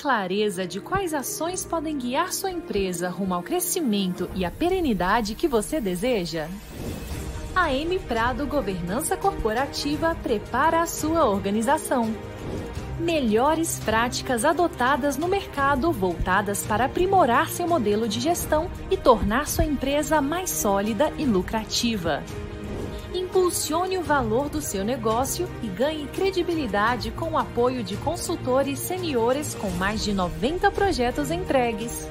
clareza de quais ações podem guiar sua empresa rumo ao crescimento e à perenidade que você deseja? A M Prado Governança Corporativa prepara a sua organização. Melhores práticas adotadas no mercado voltadas para aprimorar seu modelo de gestão e tornar sua empresa mais sólida e lucrativa. Impulsione o valor do seu negócio e ganhe credibilidade com o apoio de consultores seniores com mais de 90 projetos entregues.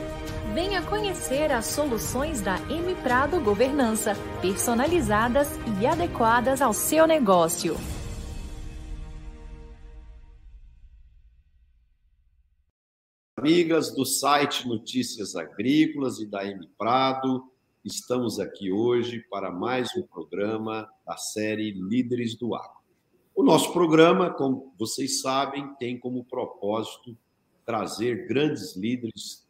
Venha conhecer as soluções da M Prado Governança, personalizadas e adequadas ao seu negócio. Amigas do site Notícias Agrícolas e da M Prado, estamos aqui hoje para mais um programa da série Líderes do Agro. O nosso programa, como vocês sabem, tem como propósito trazer grandes líderes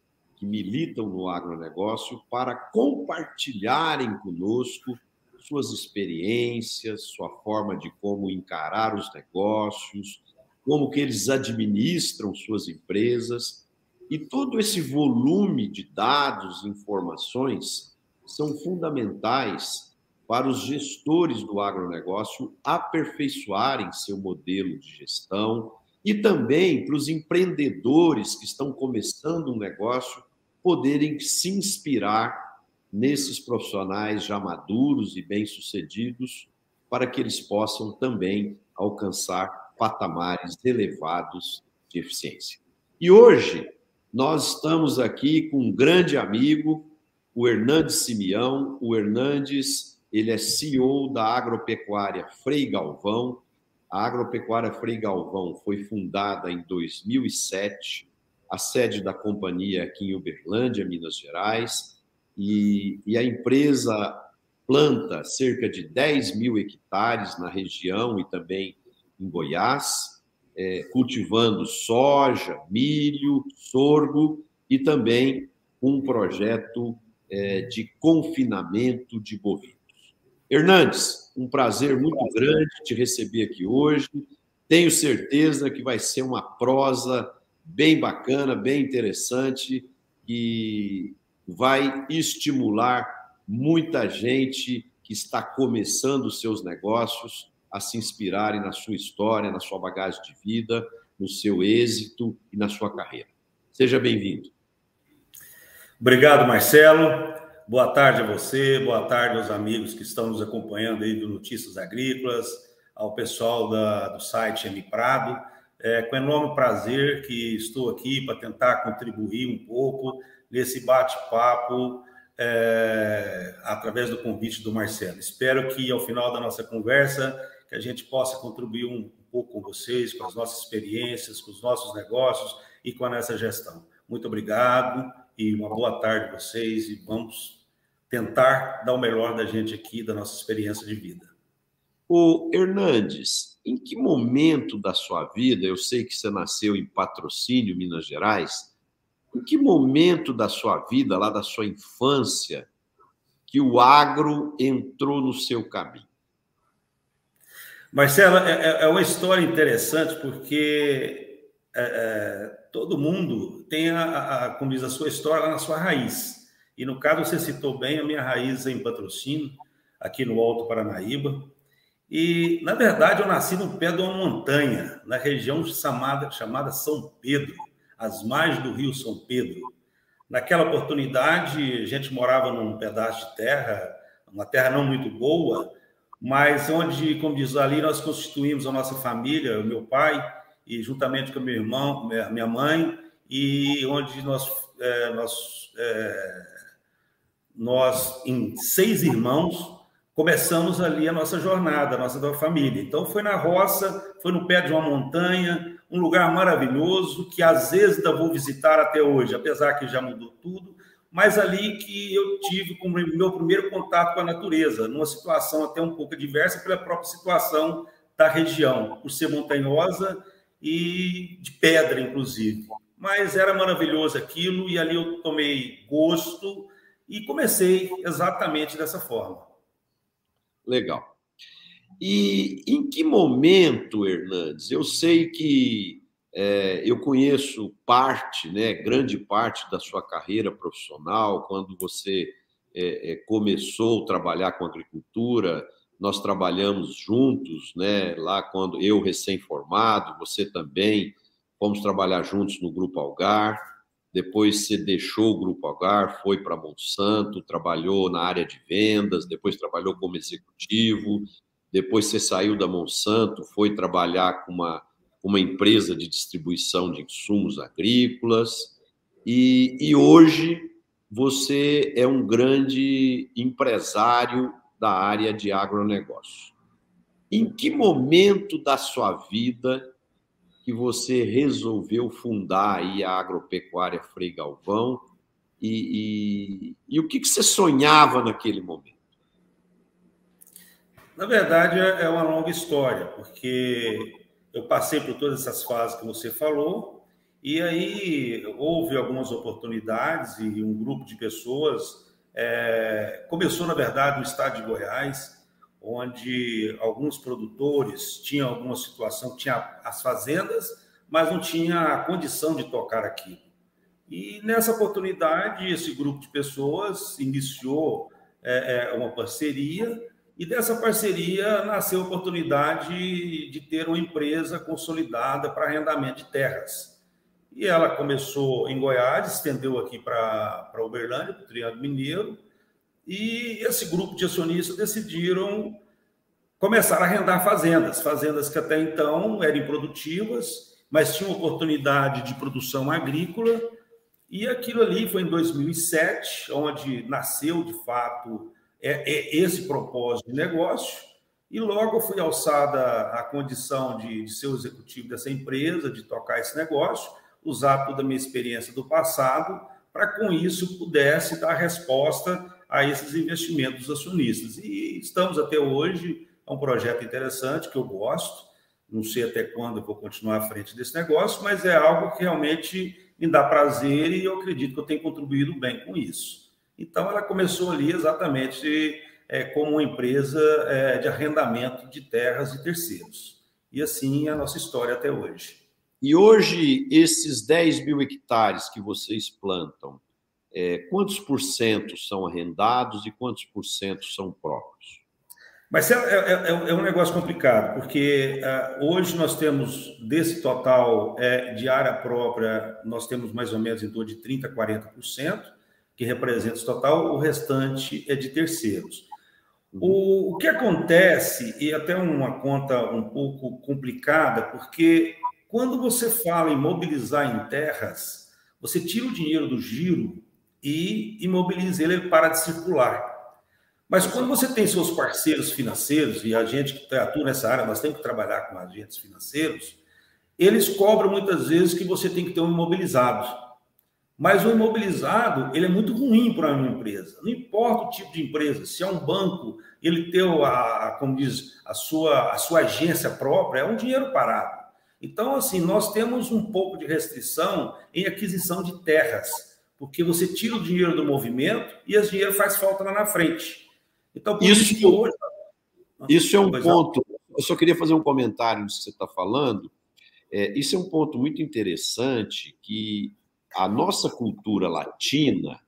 que militam no agronegócio para compartilharem conosco suas experiências, sua forma de como encarar os negócios, como que eles administram suas empresas. E todo esse volume de dados, informações, são fundamentais para os gestores do agronegócio aperfeiçoarem seu modelo de gestão e também para os empreendedores que estão começando um negócio poderem se inspirar nesses profissionais já maduros e bem-sucedidos, para que eles possam também alcançar patamares elevados de eficiência. E hoje nós estamos aqui com um grande amigo, o Hernandes Simeão. O Hernandes, ele é CEO da Agropecuária Frei Galvão. A Agropecuária Frei Galvão foi fundada em 2007 a sede da companhia aqui em Uberlândia, Minas Gerais, e, e a empresa planta cerca de 10 mil hectares na região e também em Goiás, é, cultivando soja, milho, sorgo e também um projeto é, de confinamento de bovinos. Hernandes, um prazer muito grande te receber aqui hoje. Tenho certeza que vai ser uma prosa bem bacana, bem interessante e vai estimular muita gente que está começando seus negócios a se inspirarem na sua história, na sua bagagem de vida, no seu êxito e na sua carreira. Seja bem-vindo. Obrigado, Marcelo. Boa tarde a você, boa tarde aos amigos que estão nos acompanhando aí do Notícias Agrícolas, ao pessoal da, do site M Prado. É com enorme prazer que estou aqui para tentar contribuir um pouco nesse bate-papo é, através do convite do Marcelo. Espero que ao final da nossa conversa que a gente possa contribuir um pouco com vocês, com as nossas experiências, com os nossos negócios e com a nossa gestão. Muito obrigado e uma boa tarde a vocês e vamos tentar dar o melhor da gente aqui, da nossa experiência de vida. O Hernandes, em que momento da sua vida, eu sei que você nasceu em Patrocínio, Minas Gerais, em que momento da sua vida, lá da sua infância, que o agro entrou no seu caminho? Marcelo, é, é, é uma história interessante porque é, é, todo mundo tem a, a, como diz, a sua história lá na sua raiz. E no caso, você citou bem a minha raiz em patrocínio, aqui no Alto Paranaíba. E, na verdade, eu nasci no pé de uma montanha, na região chamada, chamada São Pedro, às margens do rio São Pedro. Naquela oportunidade, a gente morava num pedaço de terra, uma terra não muito boa, mas onde, como diz ali, nós constituímos a nossa família, o meu pai, e juntamente com meu irmão, minha mãe, e onde nós, é, nós, é, nós em seis irmãos, começamos ali a nossa jornada, a nossa família. Então, foi na roça, foi no pé de uma montanha, um lugar maravilhoso que às vezes ainda vou visitar até hoje, apesar que já mudou tudo, mas ali que eu tive como meu primeiro contato com a natureza, numa situação até um pouco diversa pela própria situação da região, por ser montanhosa e de pedra, inclusive. Mas era maravilhoso aquilo, e ali eu tomei gosto e comecei exatamente dessa forma. Legal. E em que momento, Hernandes? Eu sei que é, eu conheço parte, né, grande parte da sua carreira profissional, quando você é, é, começou a trabalhar com agricultura, nós trabalhamos juntos, né, lá quando eu recém-formado, você também, fomos trabalhar juntos no Grupo Algar, depois você deixou o Grupo Algar, foi para Monsanto, trabalhou na área de vendas, depois trabalhou como executivo, depois você saiu da Monsanto, foi trabalhar com uma, uma empresa de distribuição de insumos agrícolas, e, e hoje você é um grande empresário da área de agronegócio. Em que momento da sua vida que você resolveu fundar aí a Agropecuária Frei Galvão e, e, e o que, que você sonhava naquele momento? Na verdade, é, é uma longa história, porque eu passei por todas essas fases que você falou, e aí houve algumas oportunidades e um grupo de pessoas é, começou, na verdade, no estado de Goiás, onde alguns produtores tinham alguma situação, tinha as fazendas, mas não tinha a condição de tocar aquilo. E nessa oportunidade, esse grupo de pessoas iniciou é, é uma parceria e dessa parceria nasceu a oportunidade de ter uma empresa consolidada para arrendamento de terras. E ela começou em Goiás, estendeu aqui para Uberlândia, para o Triângulo Mineiro, e esse grupo de acionistas decidiram começar a arrendar fazendas, fazendas que até então eram improdutivas, mas tinham oportunidade de produção agrícola, e aquilo ali foi em 2007, onde nasceu de fato é, é esse propósito de negócio, e logo fui alçada a condição de, de ser o executivo dessa empresa, de tocar esse negócio, usar toda a minha experiência do passado, para com isso pudesse dar resposta a esses investimentos acionistas. E estamos até hoje, é um projeto interessante que eu gosto, não sei até quando eu vou continuar à frente desse negócio, mas é algo que realmente me dá prazer e eu acredito que eu tenho contribuído bem com isso. Então, ela começou ali exatamente é, como uma empresa é, de arrendamento de terras de terceiros. E assim é a nossa história até hoje. E hoje, esses 10 mil hectares que vocês plantam, é, quantos por cento são arrendados e quantos por cento são próprios? Mas é, é, é, é um negócio complicado, porque uh, hoje nós temos, desse total é, de área própria, nós temos mais ou menos em torno de 30% a 40%, que representa esse total, o restante é de terceiros. O, o que acontece, e até uma conta um pouco complicada, porque quando você fala em mobilizar em terras, você tira o dinheiro do giro e imobiliza ele, ele para de circular. Mas quando você tem seus parceiros financeiros, e a gente que atua nessa área, nós temos que trabalhar com agentes financeiros, eles cobram muitas vezes que você tem que ter um imobilizado. Mas o imobilizado, ele é muito ruim para uma empresa. Não importa o tipo de empresa, se é um banco, ele ter a, como diz, a sua, a sua agência própria, é um dinheiro parado. Então, assim, nós temos um pouco de restrição em aquisição de terras, porque você tira o dinheiro do movimento e esse dinheiro faz falta lá na frente. Então, por isso, isso hoje... Isso é um ponto. Eu só queria fazer um comentário nisso que você está falando. É, isso é um ponto muito interessante que a nossa cultura latina,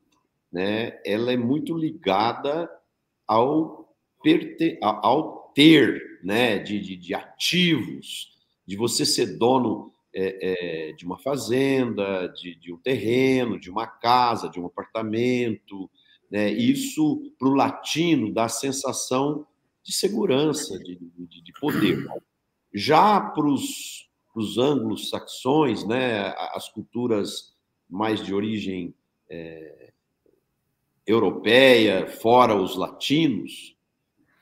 né, ela é muito ligada ao, perte, ao ter, né, de, de, de ativos, de você ser dono é, é, de uma fazenda, de, de, um terreno, de uma casa, de um apartamento. Né? Isso, para o latino, dá a sensação de segurança, de, de, de poder. Já para os anglo-saxões, né, as culturas mais de origem é, europeia, fora os latinos,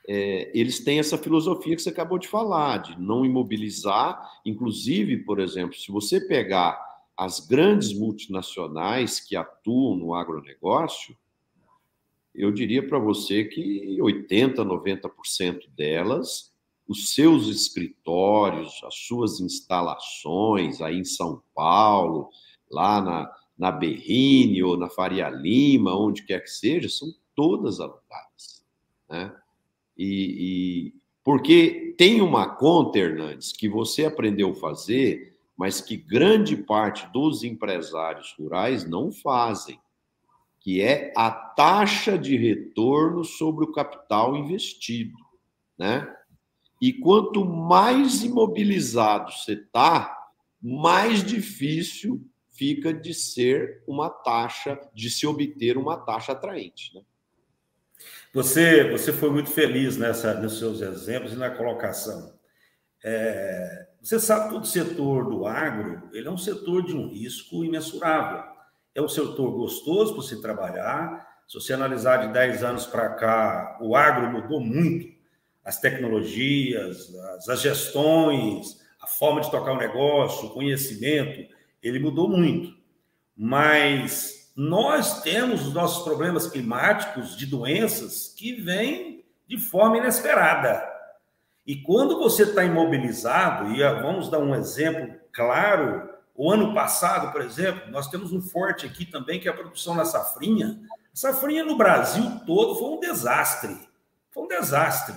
é, eles têm essa filosofia que você acabou de falar, de não imobilizar. Inclusive, por exemplo, se você pegar as grandes multinacionais que atuam no agronegócio, eu diria para você que 80%, 90% delas, os seus escritórios, as suas instalações aí em São Paulo, lá na, na Berrine ou na Faria Lima, onde quer que seja, são todas alugadas. Né? E, e, porque tem uma conta, Hernandes, que você aprendeu a fazer, mas que grande parte dos empresários rurais não fazem, que é a taxa de retorno sobre o capital investido, né? E quanto mais imobilizado você está, mais difícil fica de ser uma taxa, de se obter uma taxa atraente, né? Você, você foi muito feliz nessa, nos seus exemplos e na colocação. É, você sabe que o setor do agro ele é um setor de um risco imensurável. É um setor gostoso para se trabalhar. Se você analisar de 10 anos para cá, o agro mudou muito. As tecnologias, as, as gestões, a forma de tocar o negócio, o conhecimento, ele mudou muito. Mas nós temos os nossos problemas climáticos de doenças que vêm de forma inesperada. E quando você está imobilizado, e vamos dar um exemplo claro, o ano passado, por exemplo, nós temos um forte aqui também, que é a produção da safrinha. A safrinha no Brasil todo foi um desastre. Foi um desastre.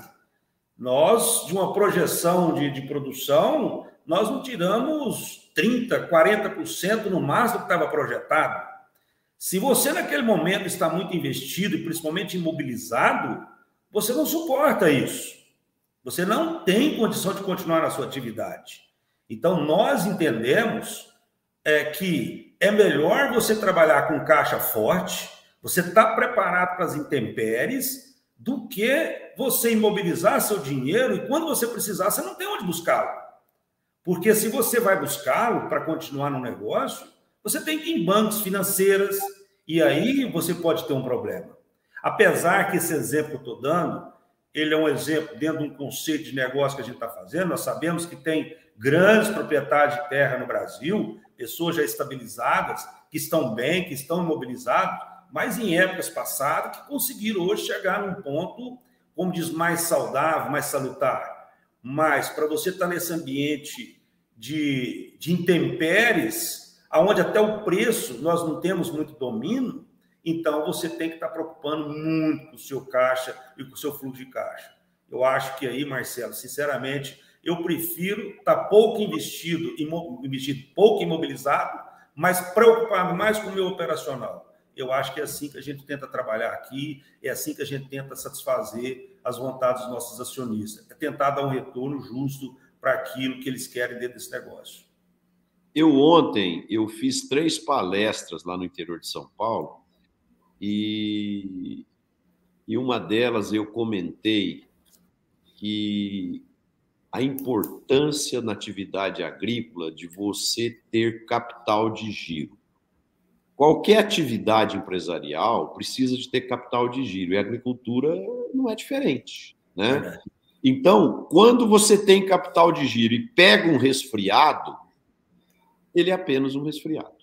Nós, de uma projeção de, de produção, nós não tiramos 30%, 40% no máximo que estava projetado. Se você naquele momento está muito investido e principalmente imobilizado, você não suporta isso. Você não tem condição de continuar na sua atividade. Então, nós entendemos é, que é melhor você trabalhar com caixa forte, você está preparado para as intempéries, do que você imobilizar seu dinheiro e quando você precisar, você não tem onde buscá-lo. Porque se você vai buscá-lo para continuar no negócio, você tem que ir em bancos financeiras, e aí você pode ter um problema. Apesar que esse exemplo que eu estou dando, ele é um exemplo dentro de um conceito de negócio que a gente está fazendo. Nós sabemos que tem grandes proprietários de terra no Brasil, pessoas já estabilizadas, que estão bem, que estão imobilizados, mas em épocas passadas que conseguiram hoje chegar num ponto, como diz, mais saudável, mais salutar. Mas para você estar tá nesse ambiente de, de intempéries, aonde até o preço nós não temos muito domínio, então você tem que estar preocupando muito com o seu caixa e com o seu fluxo de caixa. Eu acho que aí, Marcelo, sinceramente, eu prefiro estar pouco investido, investido pouco imobilizado, mas preocupado mais com o meu operacional. Eu acho que é assim que a gente tenta trabalhar aqui, é assim que a gente tenta satisfazer as vontades dos nossos acionistas, é tentar dar um retorno justo para aquilo que eles querem dentro desse negócio. Eu ontem eu fiz três palestras lá no interior de São Paulo e, e uma delas eu comentei que a importância na atividade agrícola de você ter capital de giro. Qualquer atividade empresarial precisa de ter capital de giro e a agricultura não é diferente, né? Então, quando você tem capital de giro e pega um resfriado, ele é apenas um resfriado.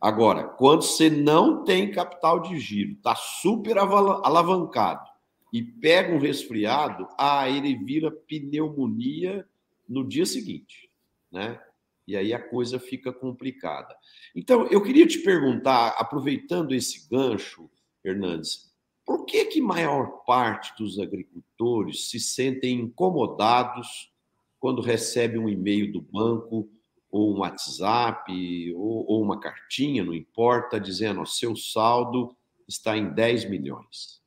Agora, quando você não tem capital de giro, está super alavancado e pega um resfriado, ah, ele vira pneumonia no dia seguinte, né? E aí a coisa fica complicada. Então, eu queria te perguntar, aproveitando esse gancho, Hernandes, por que que maior parte dos agricultores se sentem incomodados quando recebem um e-mail do banco ou um WhatsApp, ou, ou uma cartinha, não importa, dizendo: o seu saldo está em 10 milhões.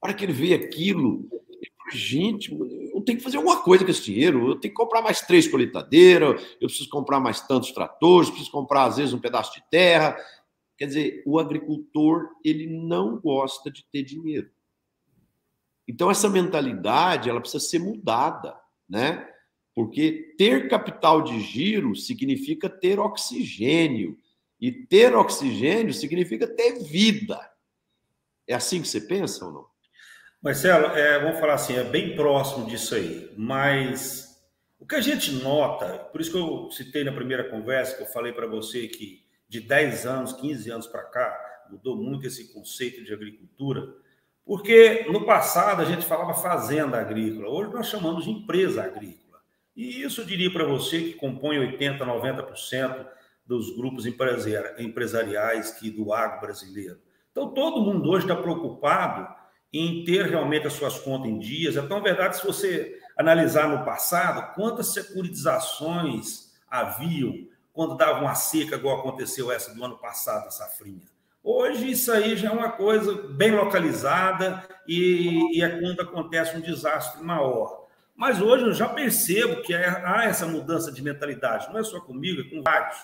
Para que ele vê aquilo, gente, eu tenho que fazer alguma coisa com esse dinheiro, eu tenho que comprar mais três colheitadeiras, eu preciso comprar mais tantos tratores, preciso comprar, às vezes, um pedaço de terra. Quer dizer, o agricultor, ele não gosta de ter dinheiro. Então, essa mentalidade, ela precisa ser mudada, né? Porque ter capital de giro significa ter oxigênio. E ter oxigênio significa ter vida. É assim que você pensa ou não? Marcelo, é, vamos falar assim, é bem próximo disso aí. Mas O que a gente nota, por isso que eu citei na primeira conversa, que eu falei para você que de 10 anos, 15 anos para cá, mudou muito esse conceito de agricultura, porque no passado a gente falava fazenda agrícola, hoje nós chamamos de empresa agrícola. E isso eu diria para você que compõe 80%, 90% dos grupos empresariais que do agro brasileiro. Então, todo mundo hoje está preocupado em ter realmente as suas contas em dias. Então, na verdade, se você analisar no passado, quantas securitizações haviam quando dava uma seca, igual aconteceu essa do ano passado, a safrinha. Hoje, isso aí já é uma coisa bem localizada e, e é quando acontece um desastre maior. Mas hoje eu já percebo que é, há essa mudança de mentalidade, não é só comigo, é com vários.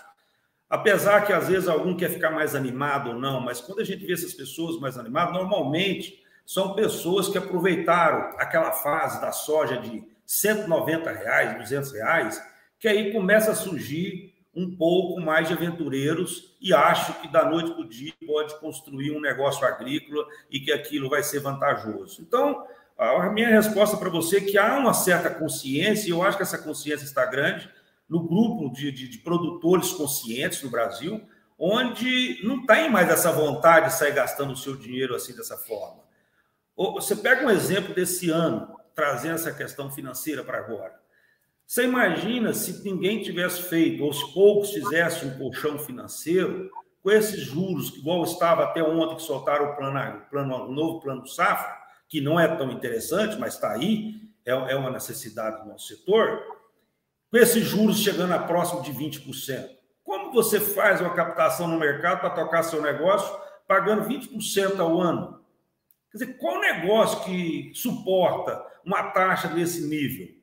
Apesar que às vezes algum quer ficar mais animado ou não, mas quando a gente vê essas pessoas mais animadas, normalmente são pessoas que aproveitaram aquela fase da soja de 190 reais, 200 reais, que aí começa a surgir um pouco mais de aventureiros e acho que da noite para o dia pode construir um negócio agrícola e que aquilo vai ser vantajoso. Então, a minha resposta para você é que há uma certa consciência, e eu acho que essa consciência está grande, no grupo de, de, de produtores conscientes no Brasil, onde não tem mais essa vontade de sair gastando o seu dinheiro assim dessa forma. Você pega um exemplo desse ano, trazendo essa questão financeira para agora. Você imagina se ninguém tivesse feito, ou se poucos fizessem um colchão financeiro, com esses juros, igual estava até ontem que soltaram o plano, plano, o novo plano do Safra, que não é tão interessante, mas está aí, é, é uma necessidade do nosso setor, com esses juros chegando a próximo de 20%. Como você faz uma captação no mercado para tocar seu negócio pagando 20% ao ano? Quer dizer, qual negócio que suporta uma taxa desse nível?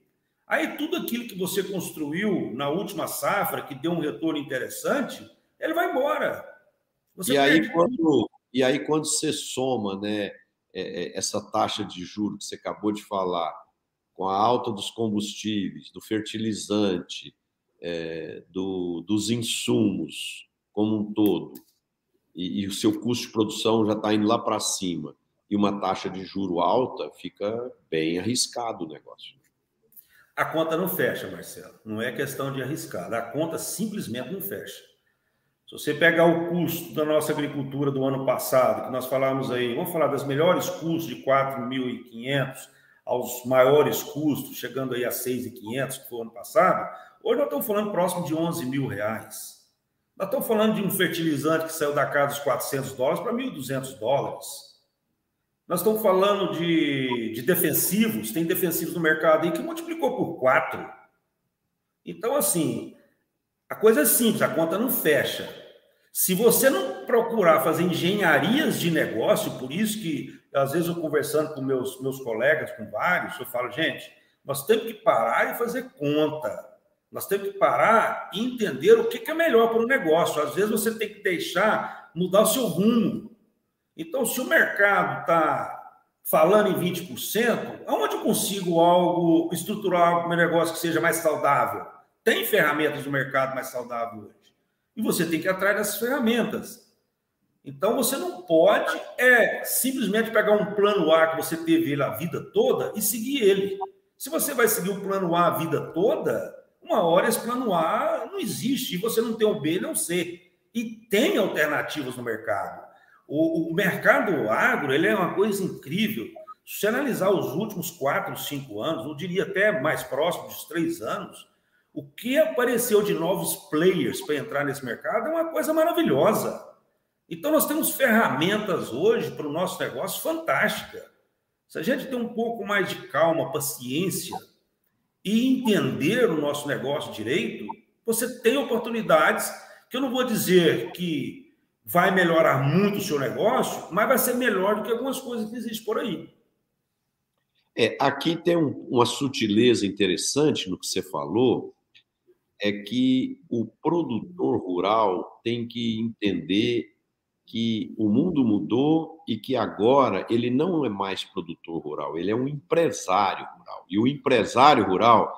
Aí tudo aquilo que você construiu na última safra, que deu um retorno interessante, ele vai embora. Você e, aí, quando, e aí, quando você soma né, essa taxa de juros que você acabou de falar, com a alta dos combustíveis, do fertilizante, é, do, dos insumos como um todo, e, e o seu custo de produção já está indo lá para cima, e uma taxa de juro alta, fica bem arriscado o negócio. A conta não fecha, Marcelo. Não é questão de arriscar. A conta simplesmente não fecha. Se você pegar o custo da nossa agricultura do ano passado, que nós falamos aí, vamos falar das melhores custos de 4.500 aos maiores custos, chegando aí a 6.500, que foi o ano passado, hoje nós estamos falando próximo de 11 mil reais. Nós estamos falando de um fertilizante que saiu da casa dos 400 dólares para 1.200 dólares. Nós estamos falando de, de defensivos, tem defensivos no mercado aí que multiplicou por quatro. Então, assim, a coisa é simples, a conta não fecha. Se você não procurar fazer engenharias de negócio, por isso que, às vezes, eu conversando com meus, meus colegas, com vários, eu falo, gente, nós temos que parar e fazer conta. Nós temos que parar e entender o que é melhor para o negócio. Às vezes, você tem que deixar mudar o seu rumo. Então, se o mercado está falando em 20%, aonde eu consigo algo, estruturar algum negócio que seja mais saudável? Tem ferramentas no mercado mais saudável hoje. E você tem que ir atrás dessas ferramentas. Então, você não pode é simplesmente pegar um plano A que você teve ele a vida toda e seguir ele. Se você vai seguir o plano A a vida toda, uma hora esse plano A não existe e você não tem o B nem o C. E tem alternativas no mercado. O, o mercado agro ele é uma coisa incrível. Se você analisar os últimos quatro, cinco anos, eu diria até mais próximo dos três anos, o que apareceu de novos players para entrar nesse mercado é uma coisa maravilhosa. Então, nós temos ferramentas hoje para o nosso negócio fantástica. Se a gente tem um pouco mais de calma, paciência e entender o nosso negócio direito, você tem oportunidades que eu não vou dizer que vai melhorar muito o seu negócio, mas vai ser melhor do que algumas coisas que existem por aí. É, aqui tem um, uma sutileza interessante no que você falou, é que o produtor rural tem que entender que o mundo mudou e que agora ele não é mais produtor rural, ele é um empresário rural. E o empresário rural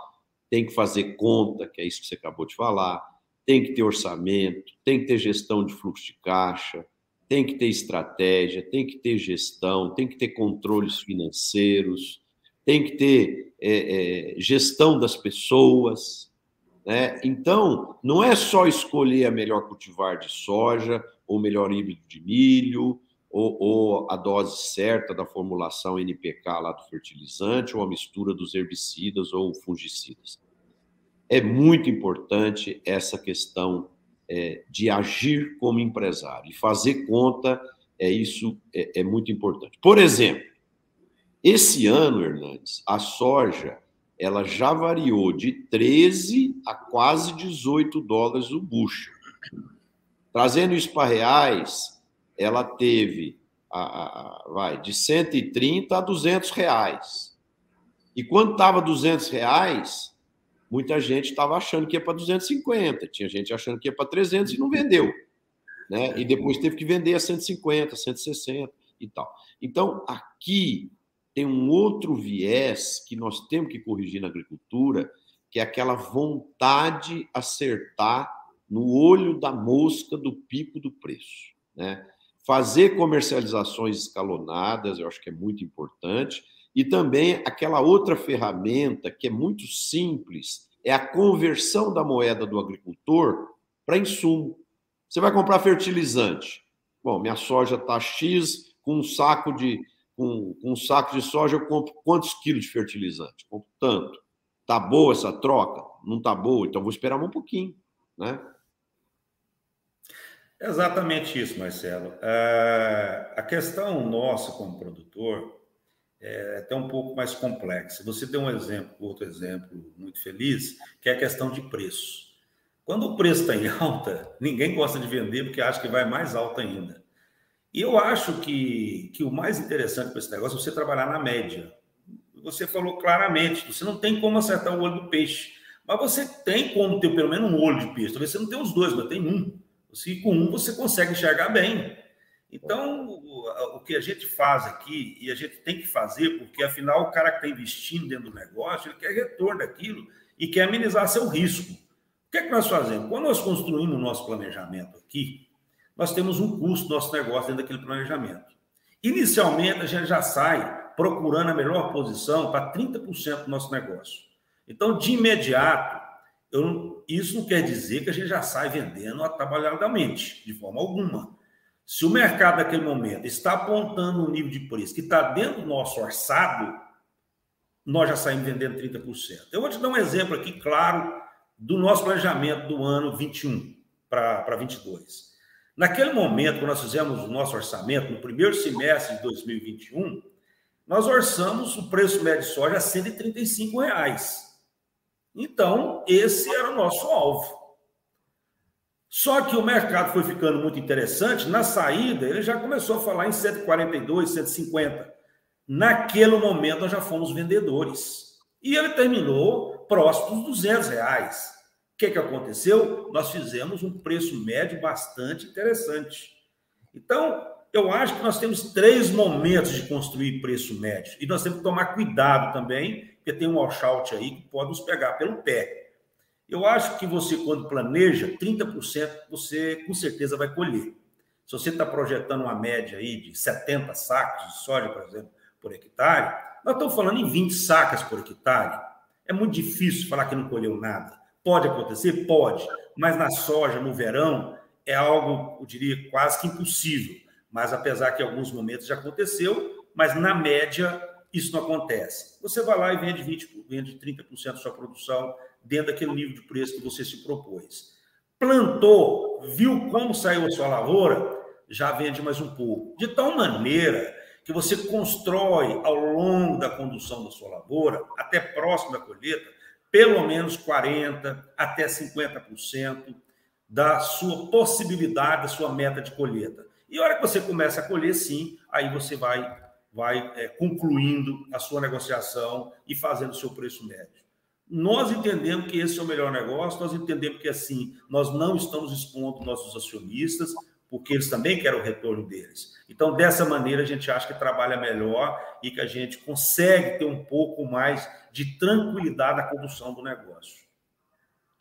tem que fazer conta, que é isso que você acabou de falar, tem que ter orçamento, tem que ter gestão de fluxo de caixa, tem que ter estratégia, tem que ter gestão, tem que ter controles financeiros, tem que ter é, é, gestão das pessoas. Né? Então, não é só escolher a melhor cultivar de soja, ou melhor híbrido de milho, ou, ou, a dose certa da formulação NPK lá do fertilizante, ou a mistura dos herbicidas ou fungicidas. É muito importante essa questão é, de agir como empresário e fazer conta, é isso é, é muito importante. Por exemplo, esse ano, Hernandes, a soja ela já variou de 13 a quase 18 dólares o bucho. Trazendo isso para reais, ela teve a, a, vai de 130 a 200 reais. E quando estava 200 reais, muita gente estava achando que ia para 250, tinha gente achando que ia para 300 e não vendeu. Né? E depois teve que vender a 150, 160 e tal. Então, aqui tem um outro viés que nós temos que corrigir na agricultura, que é aquela vontade acertar no olho da mosca do pico do preço. Né? Fazer comercializações escalonadas, eu acho que é muito importante, e também aquela outra ferramenta que é muito simples, é a conversão da moeda do agricultor para insumo. Você vai comprar fertilizante. Bom, minha soja está X, com um saco de com, com, um saco de soja eu compro quantos quilos de fertilizante? Compro tanto. Tá boa essa troca? Não tá boa, então vou esperar um pouquinho, né? Exatamente isso, Marcelo. É, a questão nossa como produtor é até um pouco mais complexa. Você deu um exemplo, outro exemplo muito feliz, que é a questão de preço. Quando o preço está em alta, ninguém gosta de vender porque acha que vai mais alto ainda. E eu acho que, que o mais interessante para esse negócio é você trabalhar na média. Você falou claramente, você não tem como acertar o olho do peixe, mas você tem como ter pelo menos um olho de peixe. Talvez você não tenha os dois, mas tem um. Você, com um você consegue enxergar bem. Então, o, o que a gente faz aqui, e a gente tem que fazer, porque afinal o cara que está investindo dentro do negócio, ele quer retorno daquilo e quer amenizar seu risco. O que é que nós fazemos? Quando nós construímos o nosso planejamento aqui, nós temos um custo do nosso negócio dentro daquele planejamento. Inicialmente, a gente já sai procurando a melhor posição para 30% do nosso negócio. Então, de imediato, eu, isso não quer dizer que a gente já sai vendendo atabalhadamente, de forma alguma. Se o mercado naquele momento está apontando um nível de preço que está dentro do nosso orçado, nós já saímos vendendo 30%. Eu vou te dar um exemplo aqui, claro, do nosso planejamento do ano 21 para 22. Naquele momento, quando nós fizemos o nosso orçamento, no primeiro semestre de 2021, nós orçamos o preço médio de soja a 135 reais. Então, esse era o nosso alvo. Só que o mercado foi ficando muito interessante. Na saída, ele já começou a falar em 142, 150. Naquele momento, nós já fomos vendedores. E ele terminou próximo dos 200 reais. O que, que aconteceu? Nós fizemos um preço médio bastante interessante. Então, eu acho que nós temos três momentos de construir preço médio. E nós temos que tomar cuidado também, porque tem um washout aí que pode nos pegar pelo pé. Eu acho que você, quando planeja, 30% você com certeza vai colher. Se você está projetando uma média aí de 70 sacos de soja, por exemplo, por hectare, nós estamos falando em 20 sacas por hectare. É muito difícil falar que não colheu nada. Pode acontecer? Pode. Mas na soja, no verão, é algo, eu diria, quase que impossível. Mas apesar que em alguns momentos já aconteceu, mas na média isso não acontece. Você vai lá e vende 20, vende 30% da sua produção dentro daquele nível de preço que você se propôs. Plantou, viu como saiu a sua lavoura, já vende mais um pouco. De tal maneira que você constrói ao longo da condução da sua lavoura, até próximo da colheita, pelo menos 40% até 50% da sua possibilidade, da sua meta de colheita. E a hora que você começa a colher, sim, aí você vai, vai é, concluindo a sua negociação e fazendo o seu preço médio. Nós entendemos que esse é o melhor negócio, nós entendemos que assim, nós não estamos expondo nossos acionistas, porque eles também querem o retorno deles. Então, dessa maneira, a gente acha que trabalha melhor e que a gente consegue ter um pouco mais de tranquilidade na condução do negócio.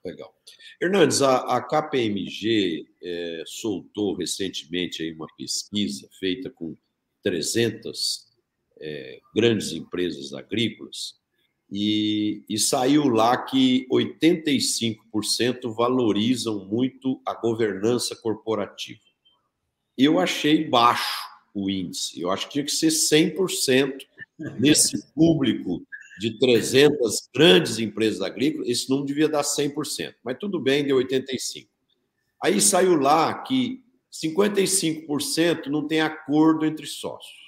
Legal. Hernandes, a, KPMG é, soltou recentemente aí uma pesquisa feita com 300 é, grandes empresas agrícolas e, e saiu lá que 85% valorizam muito a governança corporativa. Eu achei baixo o índice, eu acho que tinha que ser 100% nesse público de 300 grandes empresas agrícolas, esse número devia dar 100%, mas tudo bem, deu 85%. Aí saiu lá que 55% não tem acordo entre sócios.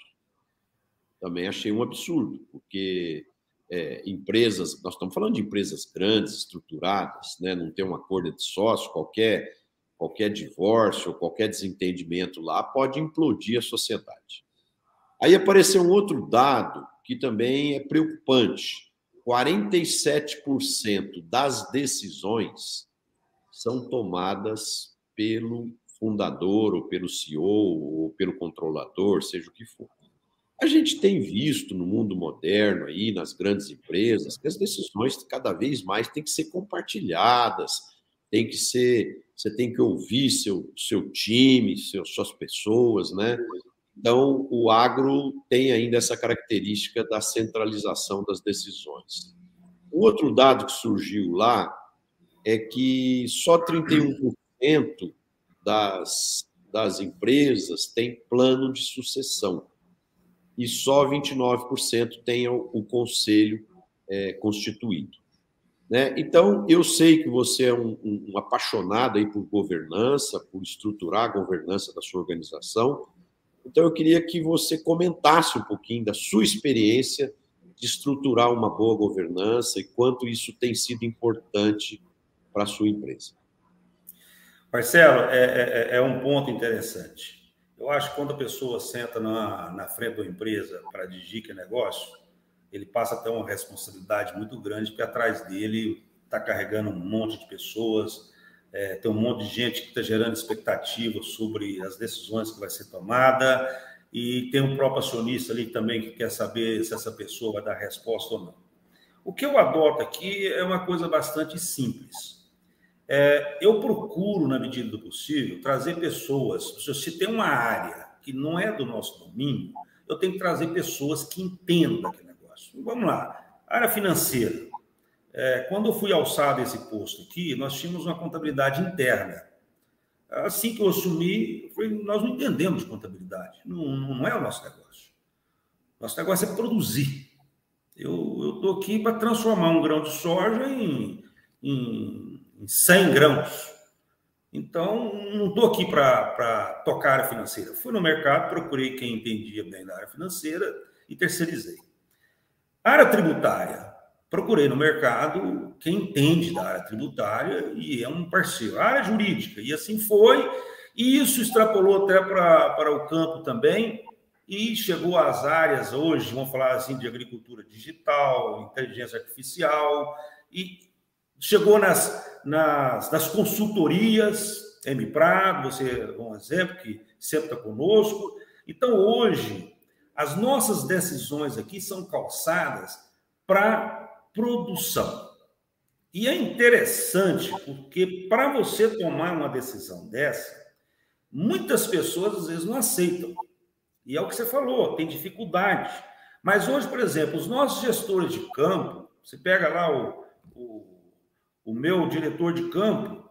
Também achei um absurdo, porque é, empresas, nós estamos falando de empresas grandes, estruturadas, né? não tem um acordo de sócio, qualquer, qualquer divórcio, qualquer desentendimento lá pode implodir a sociedade. Aí apareceu um outro dado que também é preocupante: 47% das decisões são tomadas pelo fundador, ou pelo CEO, ou pelo controlador, seja o que for. A gente tem visto no mundo moderno aí, nas grandes empresas, que as decisões cada vez mais têm que ser compartilhadas, tem que ser, você tem que ouvir seu, seu time, seu, suas pessoas, né? Então, o agro tem ainda essa característica da centralização das decisões. Um outro dado que surgiu lá é que só 31% das, das empresas têm plano de sucessão e só 29% tenham o conselho é, constituído. Né? Então, eu sei que você é um, um, um apaixonado aí por governança, por estruturar a governança da sua organização. Então, eu queria que você comentasse um pouquinho da sua experiência de estruturar uma boa governança e quanto isso tem sido importante para a sua empresa. Marcelo, é, é, é um ponto interessante. Eu acho que quando a pessoa senta na, na frente da empresa para dirigir que negócio, ele passa a ter uma responsabilidade muito grande, porque atrás dele está carregando um monte de pessoas, é, tem um monte de gente que está gerando expectativas sobre as decisões que vai ser tomada, e tem um próprio acionista ali também que quer saber se essa pessoa vai dar resposta ou não. O que eu adoto aqui é uma coisa bastante simples. É, eu procuro, na medida do possível, trazer pessoas. Se tem uma área que não é do nosso domínio, eu tenho que trazer pessoas que entendam aquele Vamos lá, área financeira. É, quando eu fui alçado esse posto aqui, nós tínhamos uma contabilidade interna. Assim que eu assumi, nós não entendemos de contabilidade. Não, não é o nosso negócio. Nosso negócio é produzir. Eu estou aqui para transformar um grão de soja em, em em 100 grãos. Então, não estou aqui para tocar a área financeira. Fui no mercado, procurei quem entendia bem da área financeira e terceirizei. Área tributária. Procurei no mercado quem entende da área tributária e é um parceiro. área jurídica. E assim foi. E isso extrapolou até para, para o campo também. E chegou às áreas hoje, vamos falar assim, de agricultura digital, inteligência artificial. E chegou nas, nas, nas consultorias, M. Prado, você é um exemplo que sempre está conosco. Então, hoje, as nossas decisões aqui são calçadas para produção. E é interessante porque para você tomar uma decisão dessa, muitas pessoas às vezes não aceitam. E é o que você falou, tem dificuldade. Mas hoje, por exemplo, os nossos gestores de campo, você pega lá o, o o meu diretor de campo,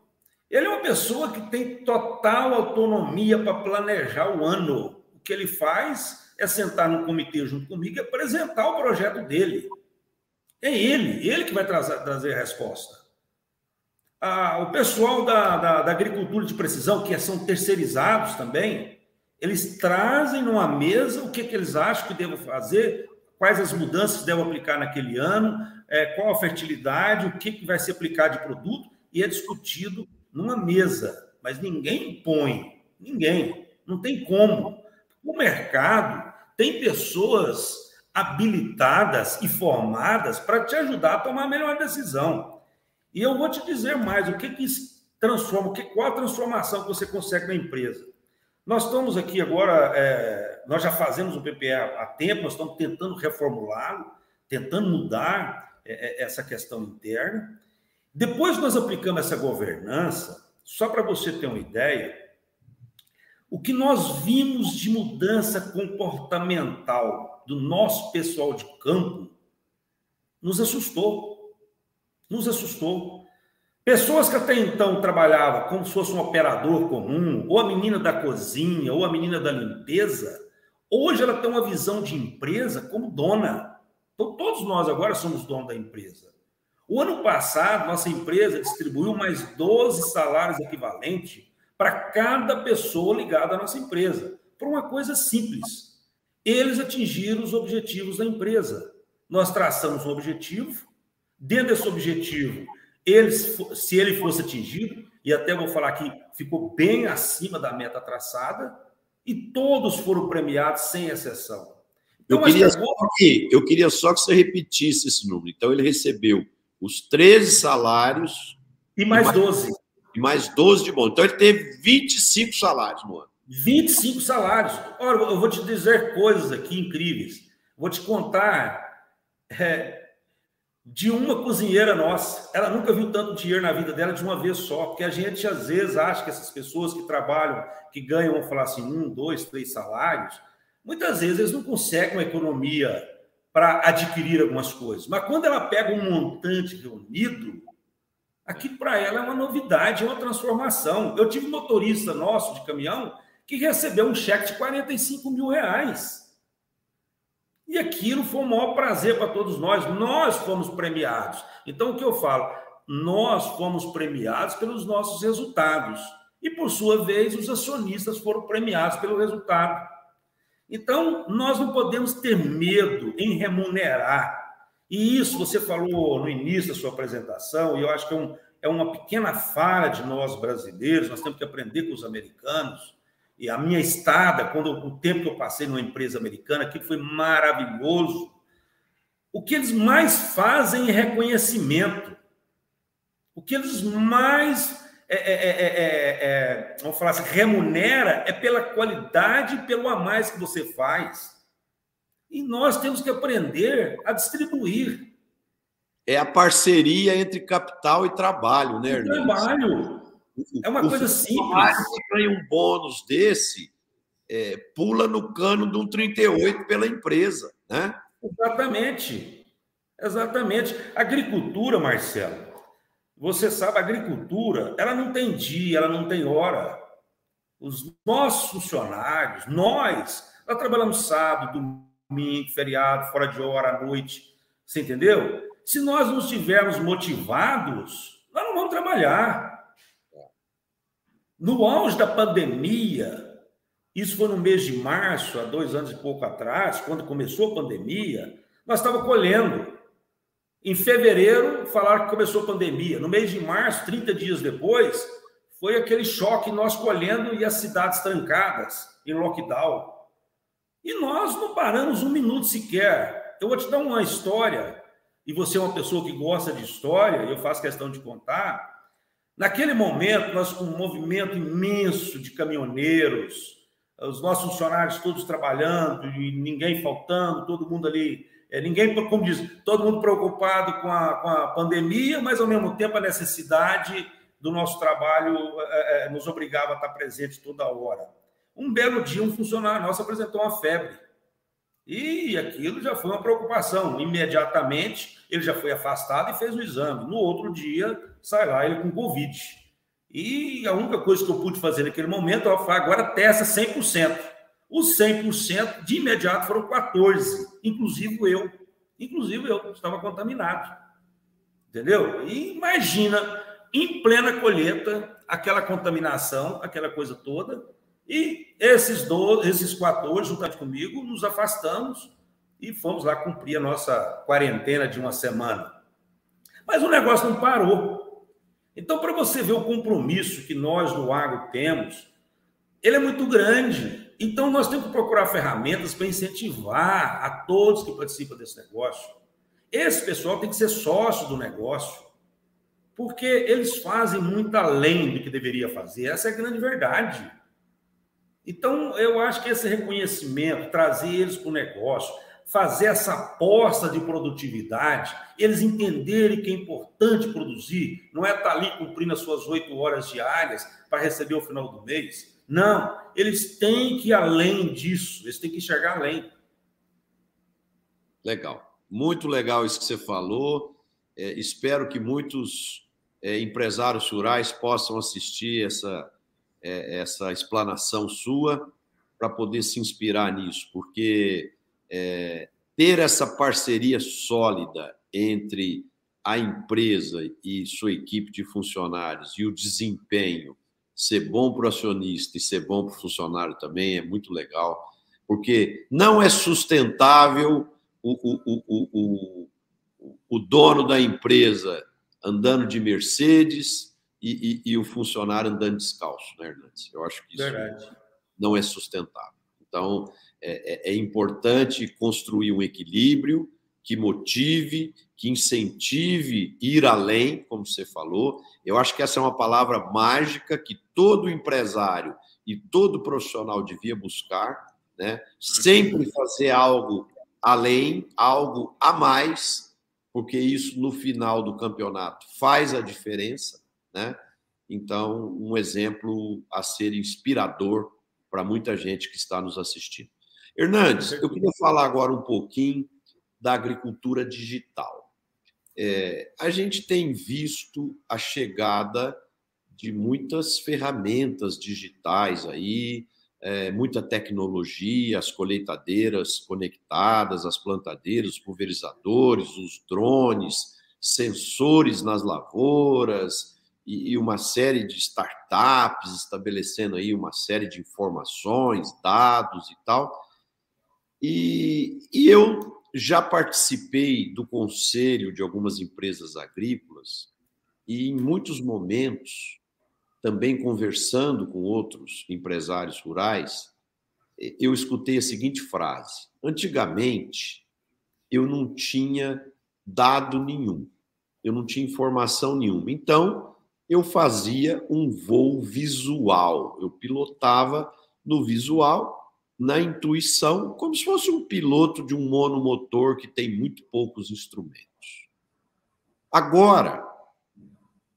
ele é uma pessoa que tem total autonomia para planejar o ano. O que ele faz é sentar no comitê junto comigo e apresentar o projeto dele. É ele, ele que vai trazer, trazer a resposta. Ah, o pessoal da, da, da, agricultura de precisão, que são terceirizados também, eles trazem numa mesa o que, que eles acham que devo fazer, quais as mudanças devo aplicar naquele ano, é, qual a fertilidade, o que, que vai se aplicar de produto, e é discutido numa mesa. Mas ninguém impõe, ninguém, não tem como. O mercado tem pessoas habilitadas e formadas para te ajudar a tomar a melhor decisão. E eu vou te dizer mais, o que, que transforma, que, qual a transformação que você consegue na empresa? Nós estamos aqui agora, é, nós já fazemos o PPE há tempo, nós estamos tentando reformulá-lo, tentando mudar é, é, essa questão interna. Depois nós aplicamos essa governança, só para você ter uma ideia, o que nós vimos de mudança comportamental do nosso pessoal de campo nos assustou. Nos assustou. Pessoas que até então trabalhavam como se fosse um operador comum, ou a menina da cozinha, ou a menina da limpeza, hoje ela tem uma visão de empresa como dona. Então, todos nós agora somos donos da empresa. O ano passado, nossa empresa distribuiu mais 12 salários equivalentes para cada pessoa ligada à nossa empresa, por uma coisa simples. Eles atingiram os objetivos da empresa. Nós traçamos um objetivo, dentro desse objetivo, eles, se ele fosse atingido, e até vou falar que ficou bem acima da meta traçada, e todos foram premiados sem exceção. Então, eu, queria só que, eu queria só que você repetisse esse número. Então, ele recebeu os 13 salários. E mais, mais 12. E mais 12 de bônus. Então, ele teve 25 salários no ano. 25 salários. Olha, eu vou te dizer coisas aqui incríveis. Vou te contar é, de uma cozinheira nossa. Ela nunca viu tanto dinheiro na vida dela de uma vez só, porque a gente às vezes acha que essas pessoas que trabalham, que ganham, vamos falar assim, um, dois, três salários, muitas vezes eles não conseguem uma economia para adquirir algumas coisas. Mas quando ela pega um montante reunido, aqui para ela é uma novidade, é uma transformação. Eu tive um motorista nosso de caminhão que recebeu um cheque de 45 mil reais. E aquilo foi um maior prazer para todos nós. Nós fomos premiados. Então, o que eu falo? Nós fomos premiados pelos nossos resultados. E, por sua vez, os acionistas foram premiados pelo resultado. Então, nós não podemos ter medo em remunerar. E isso você falou no início da sua apresentação, e eu acho que é, um, é uma pequena falha de nós brasileiros, nós temos que aprender com os americanos e a minha estada, quando o tempo que eu passei numa empresa americana, aquilo foi maravilhoso. O que eles mais fazem é reconhecimento. O que eles mais é, é, é, vamos falar assim, remunera é pela qualidade e pelo a mais que você faz. E nós temos que aprender a distribuir. É a parceria entre capital e trabalho, né, Ernesto? Trabalho. É uma o coisa simples. que ganha um bônus desse, é, pula no cano de um 38 pela empresa, né? Exatamente. Exatamente. Agricultura, Marcelo, você sabe, a agricultura, ela não tem dia, ela não tem hora. Os nossos funcionários, nós, nós trabalhamos sábado, domingo, feriado, fora de hora, à noite, você entendeu? Se nós não estivermos motivados, nós não vamos trabalhar. No auge da pandemia, isso foi no mês de março, há dois anos e pouco atrás, quando começou a pandemia, nós estávamos colhendo. Em fevereiro, falaram que começou a pandemia. No mês de março, 30 dias depois, foi aquele choque nós colhendo e as cidades trancadas, em lockdown. E nós não paramos um minuto sequer. Eu vou te dar uma história, e você é uma pessoa que gosta de história, eu faço questão de contar. Naquele momento, nós com um movimento imenso de caminhoneiros, os nossos funcionários todos trabalhando, e ninguém faltando, todo mundo ali, é, ninguém, como diz, todo mundo preocupado com a, com a pandemia, mas ao mesmo tempo a necessidade do nosso trabalho é, é, nos obrigava a estar presente toda hora. Um belo dia, um funcionário nosso apresentou uma febre. E aquilo já foi uma preocupação. Imediatamente, ele já foi afastado e fez o exame. No outro dia, sai lá ele com Covid. E a única coisa que eu pude fazer naquele momento, foi agora testa 100%. Os 100% de imediato foram 14, inclusive eu. Inclusive eu estava contaminado. Entendeu? E imagina, em plena colheita, aquela contaminação, aquela coisa toda. E esses 12, esses 14, juntamente comigo, nos afastamos e fomos lá cumprir a nossa quarentena de uma semana. Mas o negócio não parou. Então, para você ver o compromisso que nós no agro temos, ele é muito grande. Então, nós temos que procurar ferramentas para incentivar a todos que participam desse negócio. Esse pessoal tem que ser sócio do negócio, porque eles fazem muito além do que deveria fazer. Essa é a grande verdade. Então, eu acho que esse reconhecimento, trazer eles para o negócio, fazer essa aposta de produtividade, eles entenderem que é importante produzir, não é estar ali cumprindo as suas oito horas diárias para receber o final do mês. Não, eles têm que ir além disso, eles têm que enxergar além. Legal. Muito legal isso que você falou. É, espero que muitos é, empresários rurais possam assistir essa, é, essa explanação sua para poder se inspirar nisso, porque é, ter essa parceria sólida entre a empresa e sua equipe de funcionários e o desempenho ser bom para o acionista e ser bom para o funcionário também é muito legal, porque não é sustentável o, o, o, o, o dono da empresa andando de Mercedes e, e, e, o funcionário andando descalço, né, Hernandes? Eu acho que isso Verdade. não é sustentável. Então, é, é, é importante construir um equilíbrio que motive, que incentive ir além, como você falou. Eu acho que essa é uma palavra mágica que todo empresário e todo profissional devia buscar, né? Sempre fazer algo além, algo a mais, porque isso no final do campeonato faz a diferença, né? Então, um exemplo a ser inspirador para muita gente que está nos assistindo. Hernandes, eu queria falar agora um pouquinho da agricultura digital. É, a gente tem visto a chegada de muitas ferramentas digitais aí, é, muita tecnologia, as colheitadeiras conectadas, as plantadeiras, os pulverizadores, os drones, sensores nas lavouras e, e uma série de startups estabelecendo aí uma série de informações, dados e tal. E, e eu já participei do conselho de algumas empresas agrícolas e, em muitos momentos, também conversando com outros empresários rurais, eu escutei a seguinte frase: antigamente eu não tinha dado nenhum, eu não tinha informação nenhuma. Então, eu fazia um voo visual, eu pilotava no visual na intuição, como se fosse um piloto de um monomotor que tem muito poucos instrumentos. Agora,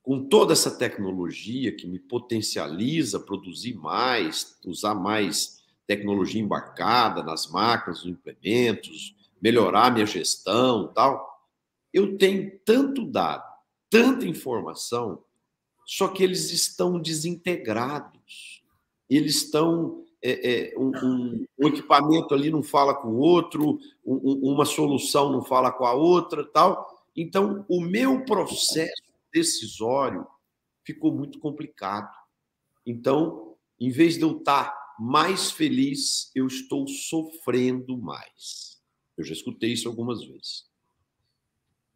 com toda essa tecnologia que me potencializa produzir mais, usar mais tecnologia embarcada nas máquinas, nos implementos, melhorar minha gestão, tal, eu tenho tanto dado, tanta informação, só que eles estão desintegrados. Eles estão é, é, um, um, um, equipamento ali não fala com o outro, um, uma solução não fala com a outra, tal. Então, o meu processo decisório ficou muito complicado. Então, em vez de eu estar mais feliz, eu estou sofrendo mais. Eu já escutei isso algumas vezes.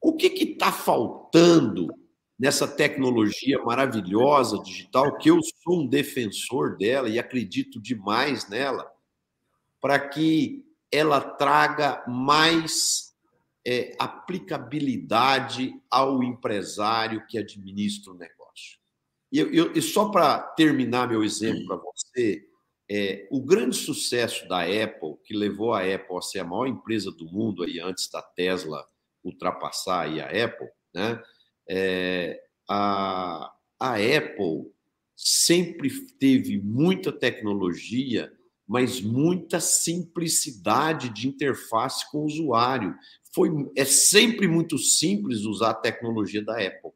O que está faltando nessa tecnologia maravilhosa digital, que eu sou um defensor dela e acredito demais nela, para que ela traga mais é, aplicabilidade ao empresário que administra o negócio. E, eu, e só para terminar meu exemplo para você, é, o grande sucesso da Apple, que levou a Apple a ser a maior empresa do mundo aí antes da Tesla ultrapassar aí a Apple, né? É, a, a Apple sempre teve muita tecnologia, mas muita simplicidade de interface com o usuário. Foi, é sempre muito simples usar a tecnologia da Apple.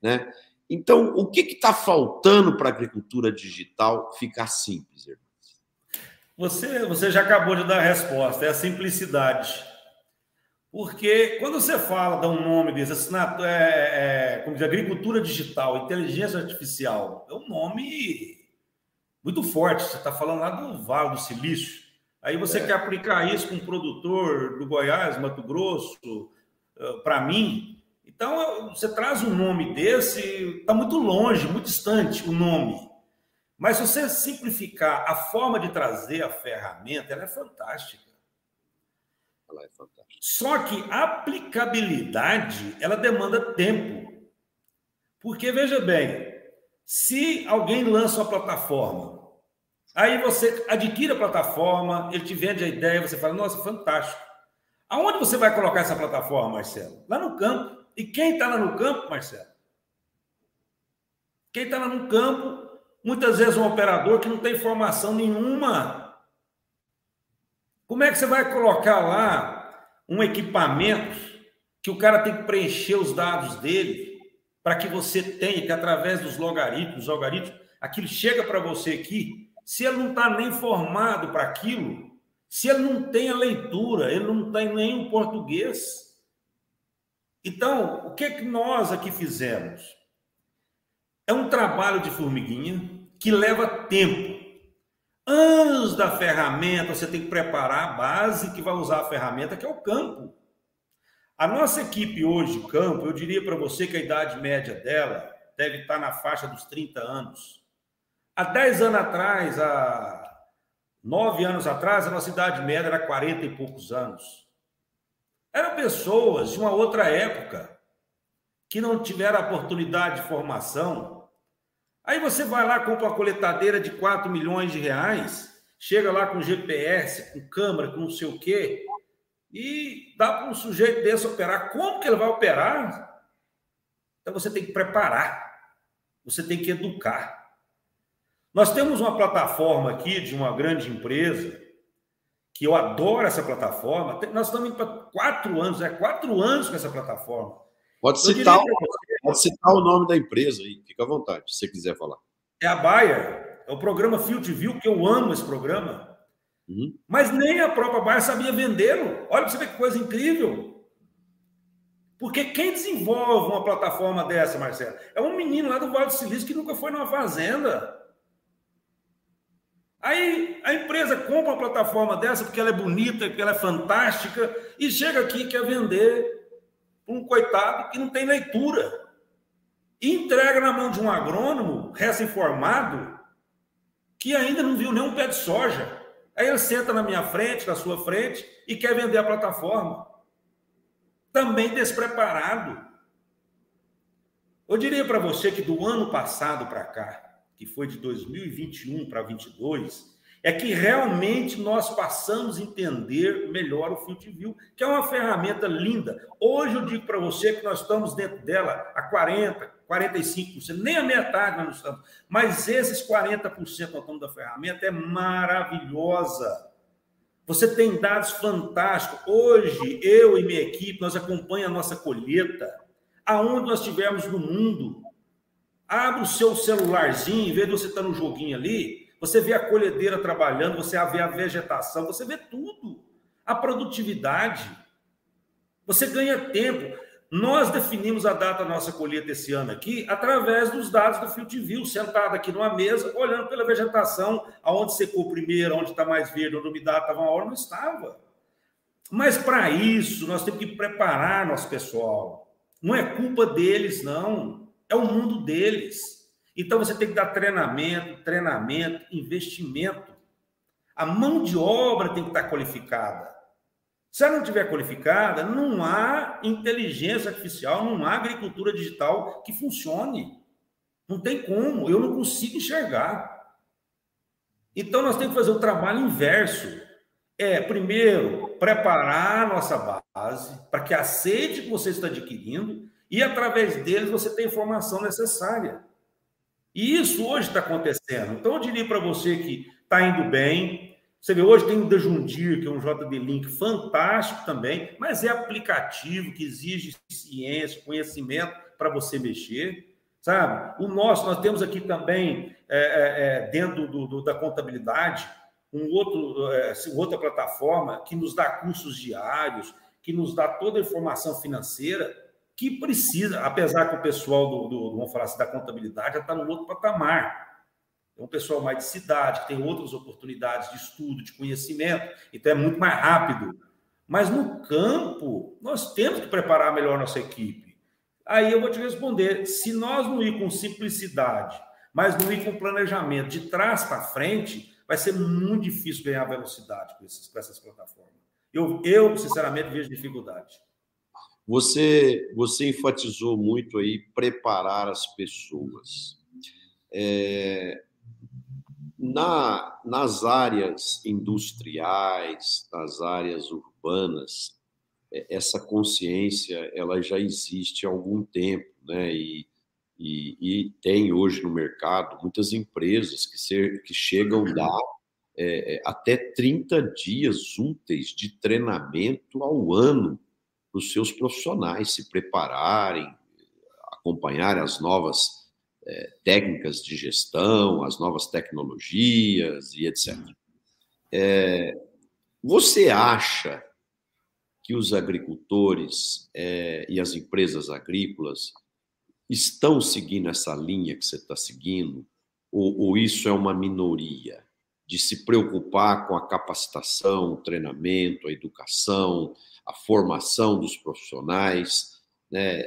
Né? Então, o que está faltando para a agricultura digital ficar simples, irmãos? Você, você já acabou de dar a resposta, é a simplicidade. Porque quando você fala, dá um nome desse, assinato, é, é, como diz, agricultura digital, inteligência artificial, é um nome muito forte. Você está falando lá do Vale do Silício. Aí você é. quer aplicar isso com um produtor do Goiás, Mato Grosso, para mim. Então, você traz um nome desse, está muito longe, muito distante o nome. Mas se você simplificar a forma de trazer a ferramenta, ela é fantástica. Ela é fantástica. Só que a aplicabilidade, ela demanda tempo. Porque, veja bem, se alguém lança uma plataforma, aí você adquire a plataforma, ele te vende a ideia, você fala, nossa, fantástico. Aonde você vai colocar essa plataforma, Marcelo? Lá no campo. E quem está lá no campo, Marcelo? Quem está lá no campo, muitas vezes um operador que não tem informação nenhuma. Como é que você vai colocar lá um equipamento que o cara tem que preencher os dados dele para que você tenha que através dos logaritmos, algoritmos, aquilo chega para você aqui. Se ele não está nem formado para aquilo, se ele não tem a leitura, ele não tem nem o português. Então, o que, que nós aqui fizemos? É um trabalho de formiguinha que leva tempo. Anos da ferramenta, você tem que preparar a base que vai usar a ferramenta, que é o campo. A nossa equipe hoje, campo, eu diria para você que a idade média dela deve estar na faixa dos 30 anos. Há 10 anos atrás, há Nove anos atrás, a nossa idade média era 40 e poucos anos. Eram pessoas de uma outra época que não tiveram a oportunidade de formação. Aí você vai lá, compra uma coletadeira de 4 milhões de reais, chega lá com GPS, com câmera, com não sei o quê, e dá para um sujeito desse operar. Como que ele vai operar? Então você tem que preparar, você tem que educar. Nós temos uma plataforma aqui de uma grande empresa, que eu adoro essa plataforma. Nós estamos indo para quatro anos, é quatro anos com essa plataforma. Pode citar, você, pode citar o nome da empresa aí, fica à vontade, se você quiser falar. É a Bayer, é o programa Field View, que eu amo esse programa. Uhum. Mas nem a própria Bayer sabia vendê-lo. Olha para você ver que coisa incrível. Porque quem desenvolve uma plataforma dessa, Marcelo, é um menino lá do Vale do Silício que nunca foi numa fazenda. Aí a empresa compra uma plataforma dessa porque ela é bonita, porque ela é fantástica, e chega aqui e quer vender para um coitado que não tem leitura. Entrega na mão de um agrônomo recém-formado que ainda não viu nenhum pé de soja. Aí ele senta na minha frente, na sua frente, e quer vender a plataforma. Também despreparado. Eu diria para você que do ano passado para cá, que foi de 2021 para 2022, é que realmente nós passamos a entender melhor o Field View, que é uma ferramenta linda. Hoje eu digo para você que nós estamos dentro dela a 40%, 45%, nem a metade nós estamos. Mas esses 40% nós estamos da ferramenta é maravilhosa. Você tem dados fantásticos. Hoje, eu e minha equipe, nós acompanhamos a nossa colheita, aonde nós estivermos no mundo. Abre o seu celularzinho, em vez de você estar no joguinho ali, você vê a colhedeira trabalhando, você vê a vegetação, você vê tudo. A produtividade. Você ganha tempo. Nós definimos a data da nossa colheita esse ano aqui através dos dados do Field View, sentado aqui numa mesa, olhando pela vegetação, aonde secou primeiro, onde está mais verde, onde a umidade estava uma hora, não estava. Mas para isso, nós temos que preparar nosso pessoal. Não é culpa deles, não. É o mundo deles. Então você tem que dar treinamento, treinamento, investimento. A mão de obra tem que estar qualificada. Se ela não estiver qualificada, não há inteligência artificial, não há agricultura digital que funcione. Não tem como, eu não consigo enxergar. Então nós temos que fazer o trabalho inverso. É, primeiro, preparar a nossa base para que aceite o que você está adquirindo e através deles você tem a informação necessária. E isso hoje está acontecendo. Então, eu diria para você que está indo bem. Você vê, hoje tem o Dejundir, que é um JD Link fantástico também, mas é aplicativo que exige ciência, conhecimento para você mexer, sabe? O nosso, nós temos aqui também, é, é, é dentro do, do, da contabilidade, um outro, é, outra plataforma que nos dá cursos diários, que nos dá toda a informação financeira que precisa, apesar que o pessoal do, do vamos falar assim, da contabilidade já está no outro patamar. Um pessoal mais de cidade, que tem outras oportunidades de estudo, de conhecimento, então é muito mais rápido. Mas no campo, nós temos que preparar melhor nossa equipe. Aí eu vou te responder: se nós não ir com simplicidade, mas não ir com planejamento de trás para frente, vai ser muito difícil ganhar velocidade com, esses, com essas plataformas. Eu, eu, sinceramente, vejo dificuldade. Você, você enfatizou muito aí preparar as pessoas. É, na, nas áreas industriais, nas áreas urbanas, é, essa consciência ela já existe há algum tempo, né? E, e, e tem hoje no mercado muitas empresas que, ser, que chegam a dar é, é até 30 dias úteis de treinamento ao ano para os seus profissionais se prepararem, acompanharem as novas é, técnicas de gestão, as novas tecnologias e etc. É, você acha que os agricultores é, e as empresas agrícolas estão seguindo essa linha que você está seguindo? Ou, ou, isso é uma minoria? De se preocupar com a capacitação, o treinamento, a educação, a formação dos profissionais? Né?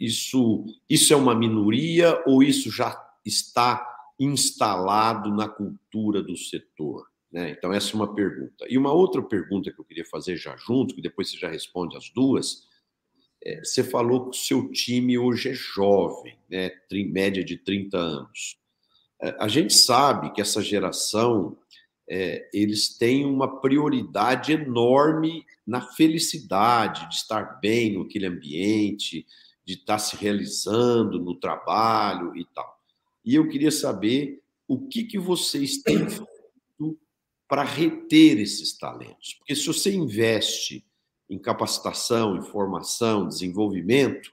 Isso, isso é uma minoria ou isso já está instalado na cultura do setor? Né? Então, essa é uma pergunta. E uma outra pergunta que eu queria fazer já junto, que depois você já responde as duas. É, você falou que o seu time hoje é jovem, né? média de 30 anos. É, a gente sabe que essa geração é, eles têm uma prioridade enorme na felicidade de estar bem no aquele ambiente, de estar se realizando no trabalho e tal. E eu queria saber o que, que vocês têm feito para reter esses talentos. Porque se você investe em capacitação, em formação, desenvolvimento,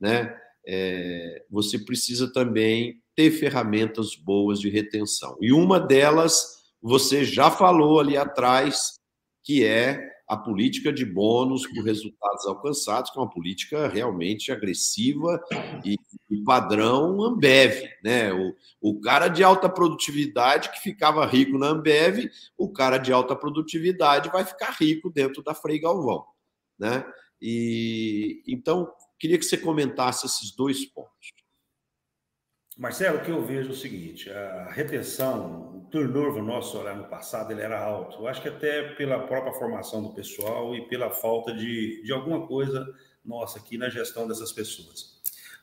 né, é, você precisa também ter ferramentas boas de retenção. E uma delas, você já falou ali atrás, que é a política de bônus por resultados alcançados, que é uma política realmente agressiva e, padrão Ambev. Né? O, o cara de alta produtividade que ficava rico na Ambev, o cara de alta produtividade vai ficar rico dentro da Frei Galvão. Né? E, então, queria que você comentasse esses dois pontos. Marcelo, o que eu vejo é o seguinte: a retenção, o turnover nosso lá no passado, ele era alto. Eu acho que até pela própria formação do pessoal e pela falta de, de alguma coisa nossa aqui na gestão dessas pessoas.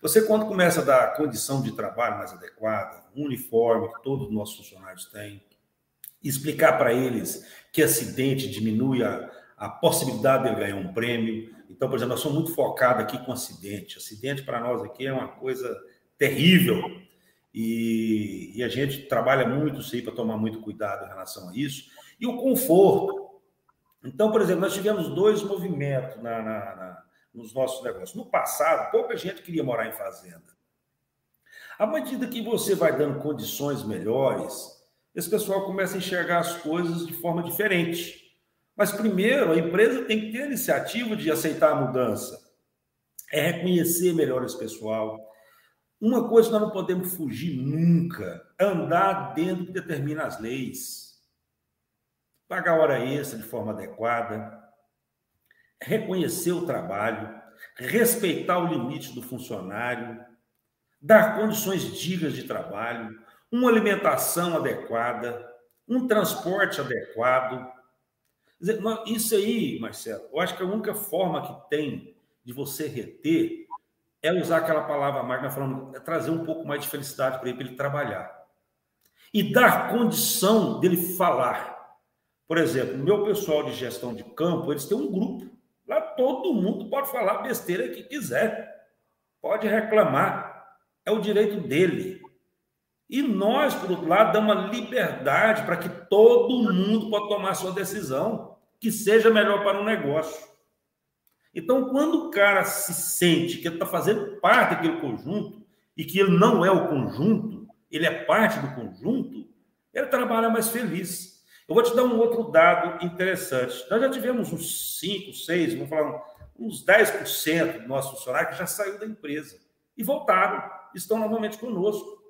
Você, quando começa a dar condição de trabalho mais adequada, um uniforme que todos os nossos funcionários têm, explicar para eles que acidente diminui a, a possibilidade de ele ganhar um prêmio. Então, por exemplo, nós somos muito focados aqui com acidente. Acidente para nós aqui é uma coisa terrível. E, e a gente trabalha muito, sim, para tomar muito cuidado em relação a isso. E o conforto. Então, por exemplo, nós tivemos dois movimentos na, na, na, nos nossos negócios. No passado, pouca gente queria morar em fazenda. À medida que você vai dando condições melhores, esse pessoal começa a enxergar as coisas de forma diferente. Mas primeiro, a empresa tem que ter a iniciativa de aceitar a mudança. É reconhecer melhor esse pessoal, uma coisa nós não podemos fugir nunca, andar dentro que determina as leis. Pagar hora extra de forma adequada, reconhecer o trabalho, respeitar o limite do funcionário, dar condições dignas de trabalho, uma alimentação adequada, um transporte adequado. Isso aí, Marcelo, eu acho que a única forma que tem de você reter é usar aquela palavra mais, falamos, é trazer um pouco mais de felicidade para ele, para ele trabalhar. E dar condição dele falar. Por exemplo, meu pessoal de gestão de campo, eles têm um grupo. Lá todo mundo pode falar besteira que quiser. Pode reclamar. É o direito dele. E nós, por outro lado, damos uma liberdade para que todo mundo possa tomar sua decisão, que seja melhor para o negócio. Então, quando o cara se sente que ele está fazendo parte daquele conjunto e que ele não é o conjunto, ele é parte do conjunto, ele trabalha mais feliz. Eu vou te dar um outro dado interessante. Nós já tivemos uns 5, 6, vamos falar uns 10% do nosso funcionário que já saiu da empresa e voltaram, estão novamente conosco.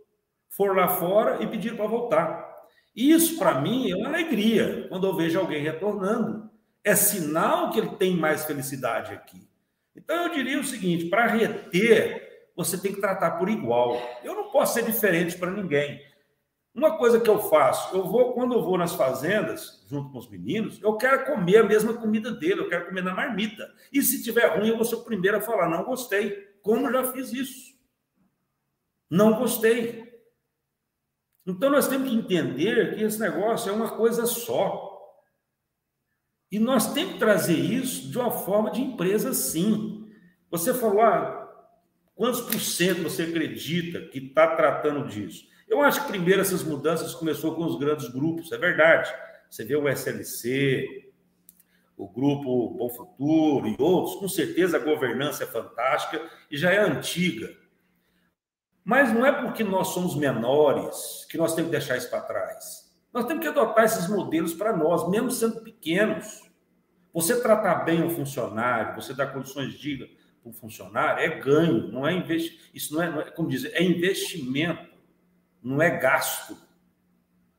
Foram lá fora e pediram para voltar. Isso, para mim, é uma alegria quando eu vejo alguém retornando é sinal que ele tem mais felicidade aqui. Então eu diria o seguinte: para reter, você tem que tratar por igual. Eu não posso ser diferente para ninguém. Uma coisa que eu faço, eu vou quando eu vou nas fazendas junto com os meninos, eu quero comer a mesma comida dele, eu quero comer na marmita. E se tiver ruim, eu vou ser o primeiro a falar não gostei. Como já fiz isso? Não gostei. Então nós temos que entender que esse negócio é uma coisa só. E nós temos que trazer isso de uma forma de empresa, sim. Você falou, ah, quantos por cento você acredita que está tratando disso? Eu acho que primeiro essas mudanças começou com os grandes grupos, é verdade. Você vê o SLC, o grupo Bom Futuro e outros, com certeza a governança é fantástica e já é antiga. Mas não é porque nós somos menores que nós temos que deixar isso para trás. Nós temos que adotar esses modelos para nós, mesmo sendo pequenos. Você tratar bem um funcionário, você dar condições dignas para um funcionário, é ganho, não é investimento. Isso não é, é, como dizer, é investimento, não é gasto.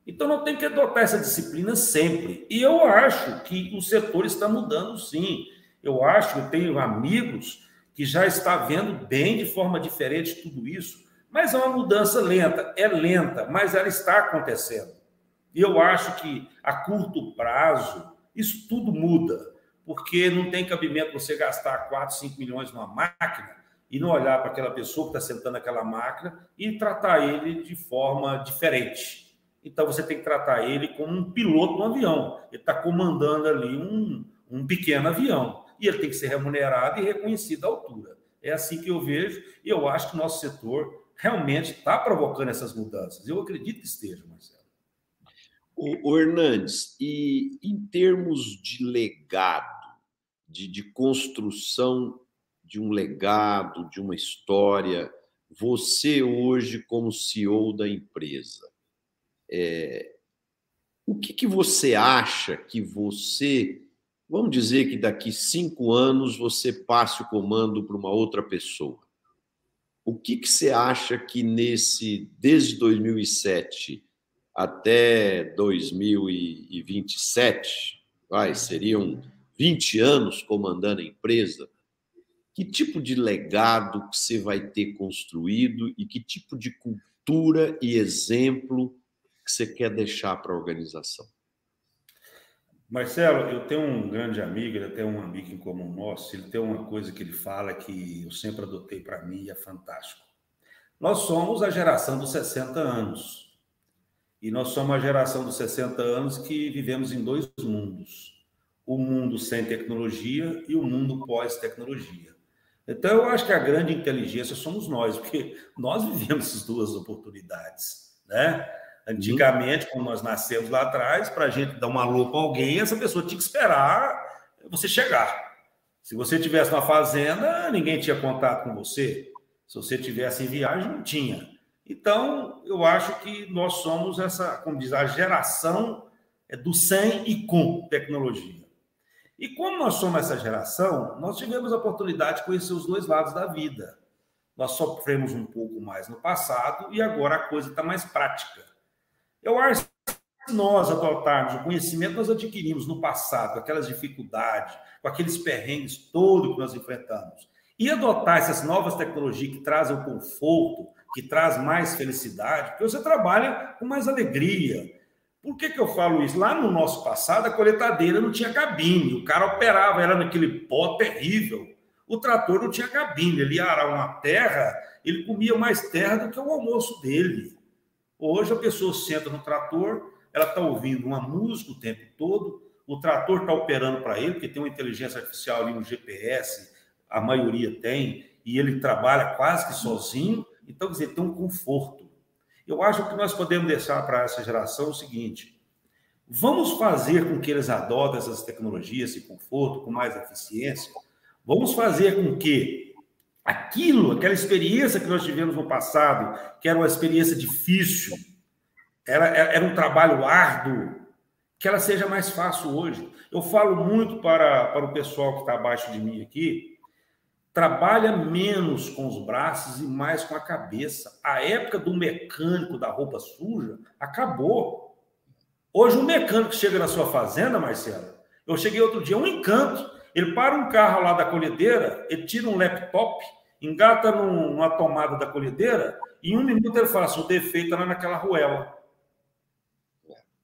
Então, não tem que adotar essa disciplina sempre. E eu acho que o setor está mudando, sim. Eu acho, eu tenho amigos que já está vendo bem de forma diferente tudo isso, mas é uma mudança lenta. É lenta, mas ela está acontecendo. E eu acho que a curto prazo isso tudo muda, porque não tem cabimento você gastar 4, 5 milhões numa máquina e não olhar para aquela pessoa que está sentando naquela máquina e tratar ele de forma diferente. Então você tem que tratar ele como um piloto um avião. Ele está comandando ali um, um pequeno avião. E ele tem que ser remunerado e reconhecido à altura. É assim que eu vejo, e eu acho que o nosso setor realmente está provocando essas mudanças. Eu acredito que esteja, Marcelo. O, o Hernandes, e em termos de legado, de, de construção de um legado, de uma história, você hoje, como CEO da empresa, é, o que, que você acha que você. Vamos dizer que daqui cinco anos você passe o comando para uma outra pessoa. O que, que você acha que nesse, desde 2007 até 2027, vai, seriam 20 anos comandando a empresa, que tipo de legado que você vai ter construído e que tipo de cultura e exemplo que você quer deixar para a organização? Marcelo, eu tenho um grande amigo, ele tem um amigo em comum nosso, ele tem uma coisa que ele fala que eu sempre adotei para mim e é fantástico. Nós somos a geração dos 60 anos. E nós somos a geração dos 60 anos que vivemos em dois mundos. O mundo sem tecnologia e o mundo pós-tecnologia. Então, eu acho que a grande inteligência somos nós, porque nós vivemos essas duas oportunidades, né? Antigamente, quando nós nascemos lá atrás, para a gente dar uma alô para alguém, essa pessoa tinha que esperar você chegar. Se você tivesse na fazenda, ninguém tinha contato com você. Se você tivesse em viagem, não tinha. Então, eu acho que nós somos essa, como diz, a geração é do sem e com tecnologia. E como nós somos essa geração, nós tivemos a oportunidade de conhecer os dois lados da vida. Nós sofremos um pouco mais no passado e agora a coisa está mais prática. Eu acho que nós adotarmos o conhecimento que nós adquirimos no passado, aquelas dificuldades, com aqueles perrengues todos que nós enfrentamos, e adotar essas novas tecnologias que trazem o conforto, que traz mais felicidade, porque você trabalha com mais alegria. Por que, que eu falo isso? Lá no nosso passado, a coletadeira não tinha cabine, o cara operava, era naquele pó terrível. O trator não tinha cabine, ele ia uma terra, ele comia mais terra do que o almoço dele. Hoje a pessoa senta no trator, ela está ouvindo uma música o tempo todo, o trator está operando para ele, porque tem uma inteligência artificial ali no GPS, a maioria tem, e ele trabalha quase que sozinho, então, quer dizer, tem um conforto. Eu acho que nós podemos deixar para essa geração o seguinte: vamos fazer com que eles adotem essas tecnologias, esse conforto, com mais eficiência, vamos fazer com que aquilo, aquela experiência que nós tivemos no passado, que era uma experiência difícil, era, era um trabalho árduo, que ela seja mais fácil hoje. Eu falo muito para, para o pessoal que está abaixo de mim aqui, trabalha menos com os braços e mais com a cabeça. A época do mecânico da roupa suja acabou. Hoje, um mecânico chega na sua fazenda, Marcelo, eu cheguei outro dia, um encanto. Ele para um carro lá da colhedeira, ele tira um laptop, engata numa tomada da colhedeira, e em um minuto ele fala assim: o defeito lá naquela ruela.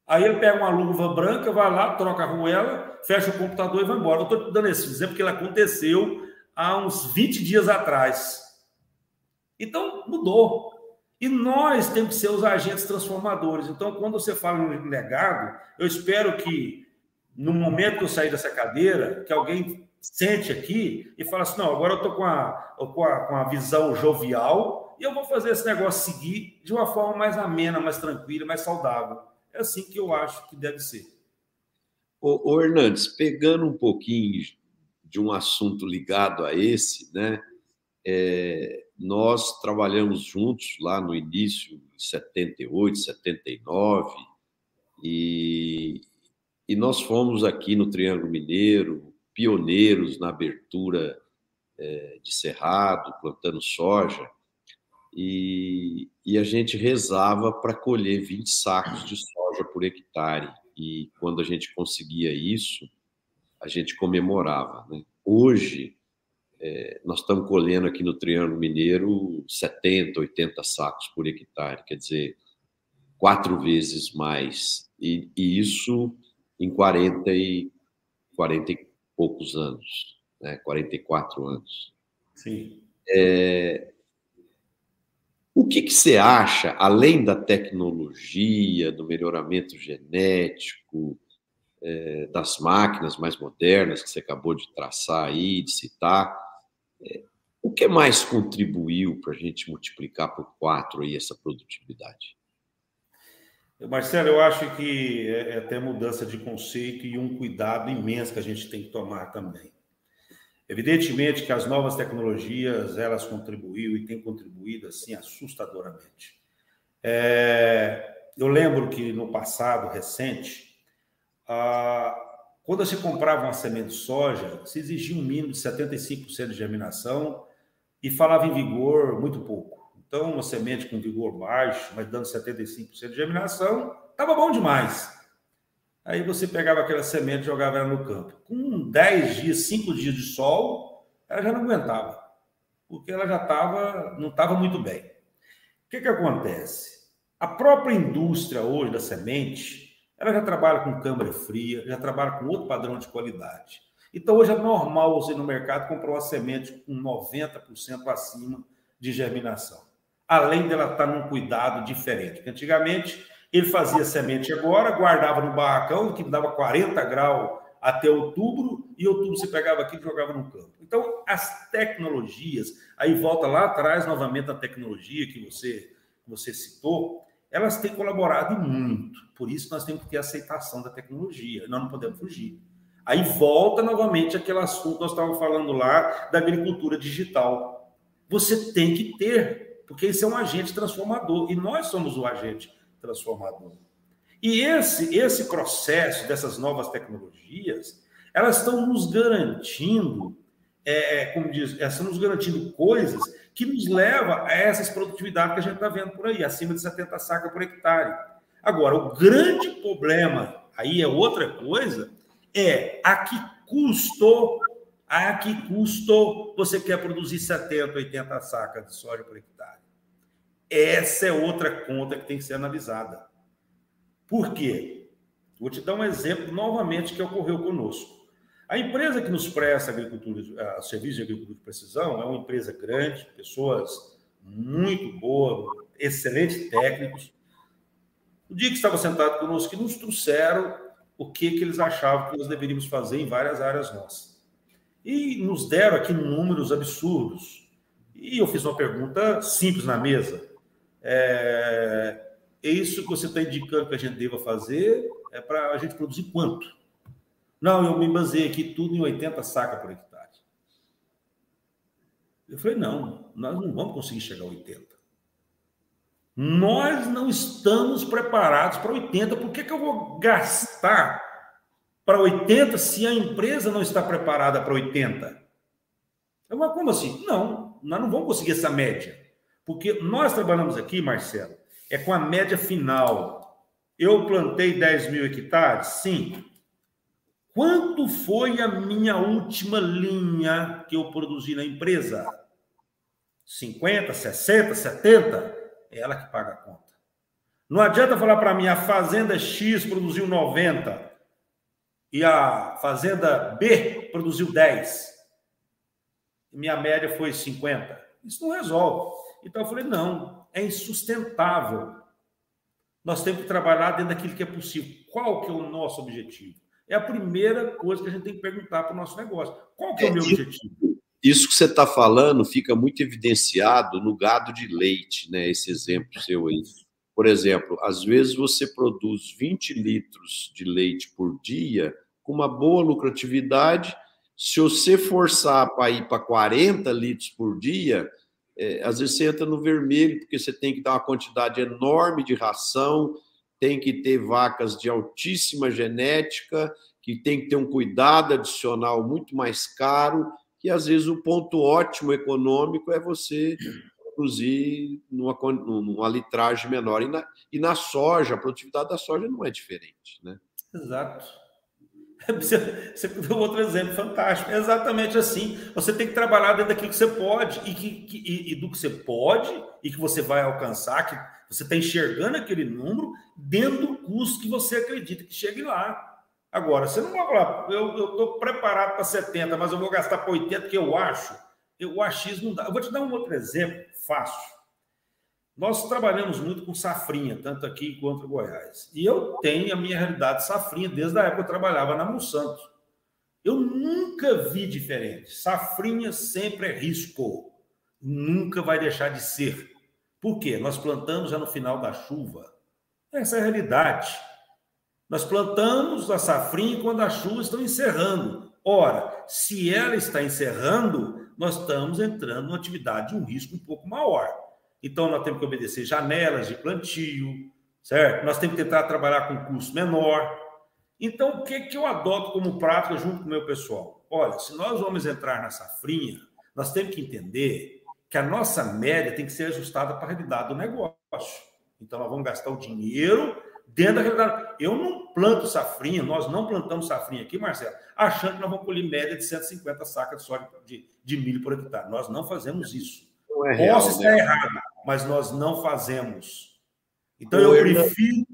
Aí ele pega uma luva branca, vai lá, troca a ruela, fecha o computador e vai embora. Eu estou dando esse exemplo porque ele aconteceu há uns 20 dias atrás. Então, mudou. E nós temos que ser os agentes transformadores. Então, quando você fala em legado, eu espero que no momento que eu sair dessa cadeira, que alguém sente aqui e fala assim: não, agora eu estou com a, com, a, com a visão jovial e eu vou fazer esse negócio seguir de uma forma mais amena, mais tranquila, mais saudável. É assim que eu acho que deve ser. Ô, ô Hernandes, pegando um pouquinho de um assunto ligado a esse, né? É, nós trabalhamos juntos lá no início, em 78, 79, e, e nós fomos aqui no Triângulo Mineiro pioneiros na abertura é, de cerrado, plantando soja, e, e a gente rezava para colher 20 sacos de soja por hectare. E quando a gente conseguia isso, a gente comemorava. Né? Hoje, é, nós estamos colhendo aqui no Triângulo Mineiro 70, 80 sacos por hectare, quer dizer, quatro vezes mais. E, e isso em 40 e, 40 e poucos anos, né? 44 anos. Sim. É, o que, que você acha, além da tecnologia, do melhoramento genético, é, das máquinas mais modernas que você acabou de traçar aí, de citar, é, o que mais contribuiu para a gente multiplicar por quatro aí essa produtividade? Marcelo, eu acho que é, é até mudança de conceito e um cuidado imenso que a gente tem que tomar também. Evidentemente que as novas tecnologias elas contribuíram e têm contribuído assim assustadoramente. É, eu lembro que no passado recente, quando se comprava uma semente de soja, se exigia um mínimo de 75% de germinação e falava em vigor muito pouco. Então, uma semente com vigor baixo, mas dando 75% de germinação, estava bom demais. Aí você pegava aquela semente e jogava ela no campo. Com 10 dias, 5 dias de sol, ela já não aguentava, porque ela já estava, não estava muito bem. O que, que acontece? A própria indústria hoje da semente, ela já trabalha com câmara fria, já trabalha com outro padrão de qualidade. Então, hoje é normal você no mercado comprar uma semente com 90% acima de germinação além dela estar num cuidado diferente. Porque antigamente ele fazia semente agora, guardava no barracão, que dava 40 graus até outubro, e outubro você pegava aqui e jogava no campo. Então, as tecnologias, aí volta lá atrás novamente a tecnologia que você, você citou, elas têm colaborado muito. Por isso nós temos que ter aceitação da tecnologia, nós não podemos fugir. Aí volta novamente aquele assunto que nós estávamos falando lá da agricultura digital. Você tem que ter porque isso é um agente transformador e nós somos o agente transformador. E esse esse processo dessas novas tecnologias, elas estão nos garantindo, é, é como diz, estão nos garantindo coisas que nos leva a essas produtividades que a gente está vendo por aí, acima de 70 sacas por hectare. Agora, o grande problema, aí é outra coisa, é a que custo, a que custo você quer produzir 70, 80 sacas de soja por hectare. Essa é outra conta que tem que ser analisada. Por quê? Vou te dar um exemplo novamente que ocorreu conosco. A empresa que nos presta agricultura, a serviço de agricultura de precisão é uma empresa grande, pessoas muito boas, excelentes técnicos. O dia que estava sentado conosco, que nos trouxeram o que, que eles achavam que nós deveríamos fazer em várias áreas nossas. E nos deram aqui números absurdos. E eu fiz uma pergunta simples na mesa. É, é isso que você está indicando que a gente deva fazer é para a gente produzir quanto? Não, eu me baseei aqui tudo em 80 sacas por hectare. Eu falei, não, nós não vamos conseguir chegar a 80. Nós não estamos preparados para 80. Por que, que eu vou gastar para 80 se a empresa não está preparada para 80? Eu falei, como assim? Não, nós não vamos conseguir essa média. Porque nós trabalhamos aqui, Marcelo, é com a média final. Eu plantei 10 mil hectares? Sim. Quanto foi a minha última linha que eu produzi na empresa? 50, 60, 70? É ela que paga a conta. Não adianta falar para mim, a fazenda X produziu 90 e a fazenda B produziu 10. Minha média foi 50. Isso não resolve. Então eu falei: não, é insustentável. Nós temos que trabalhar dentro daquilo que é possível. Qual que é o nosso objetivo? É a primeira coisa que a gente tem que perguntar para o nosso negócio. Qual que é o meu objetivo? isso que você está falando fica muito evidenciado no gado de leite, né? Esse exemplo seu aí. Por exemplo, às vezes você produz 20 litros de leite por dia com uma boa lucratividade. Se você forçar para ir para 40 litros por dia, é, às vezes você entra no vermelho, porque você tem que dar uma quantidade enorme de ração, tem que ter vacas de altíssima genética, que tem que ter um cuidado adicional muito mais caro, que às vezes o ponto ótimo econômico é você produzir numa, numa litragem menor. E na, e na soja, a produtividade da soja não é diferente. Né? Exato. Você deu outro exemplo fantástico. É exatamente assim. Você tem que trabalhar dentro daquilo que você pode e, que, que e, e do que você pode e que você vai alcançar, que você está enxergando aquele número dentro do custo que você acredita que chegue lá. Agora, você não vai falar, eu estou preparado para 70, mas eu vou gastar para 80, que eu acho. O achismo não dá. Eu vou te dar um outro exemplo fácil. Nós trabalhamos muito com safrinha, tanto aqui quanto em Goiás. E eu tenho a minha realidade safrinha desde a época que eu trabalhava na Monsanto. Eu nunca vi diferente. Safrinha sempre é risco. Nunca vai deixar de ser. Por quê? Nós plantamos já no final da chuva. Essa é a realidade. Nós plantamos a safrinha quando as chuvas estão encerrando. Ora, se ela está encerrando, nós estamos entrando numa atividade de um risco um pouco maior. Então, nós temos que obedecer janelas de plantio, certo? Nós temos que tentar trabalhar com custo menor. Então, o que, que eu adoto como prática junto com o meu pessoal? Olha, se nós vamos entrar na safrinha, nós temos que entender que a nossa média tem que ser ajustada para a realidade do negócio. Então, nós vamos gastar o dinheiro dentro da realidade. Eu não planto safrinha, nós não plantamos safrinha aqui, Marcelo, achando que nós vamos colher média de 150 sacas de soja de, de milho por hectare. Nós não fazemos isso. Não é real, Posso estar né? errado, mas nós não fazemos. Então, eu prefiro.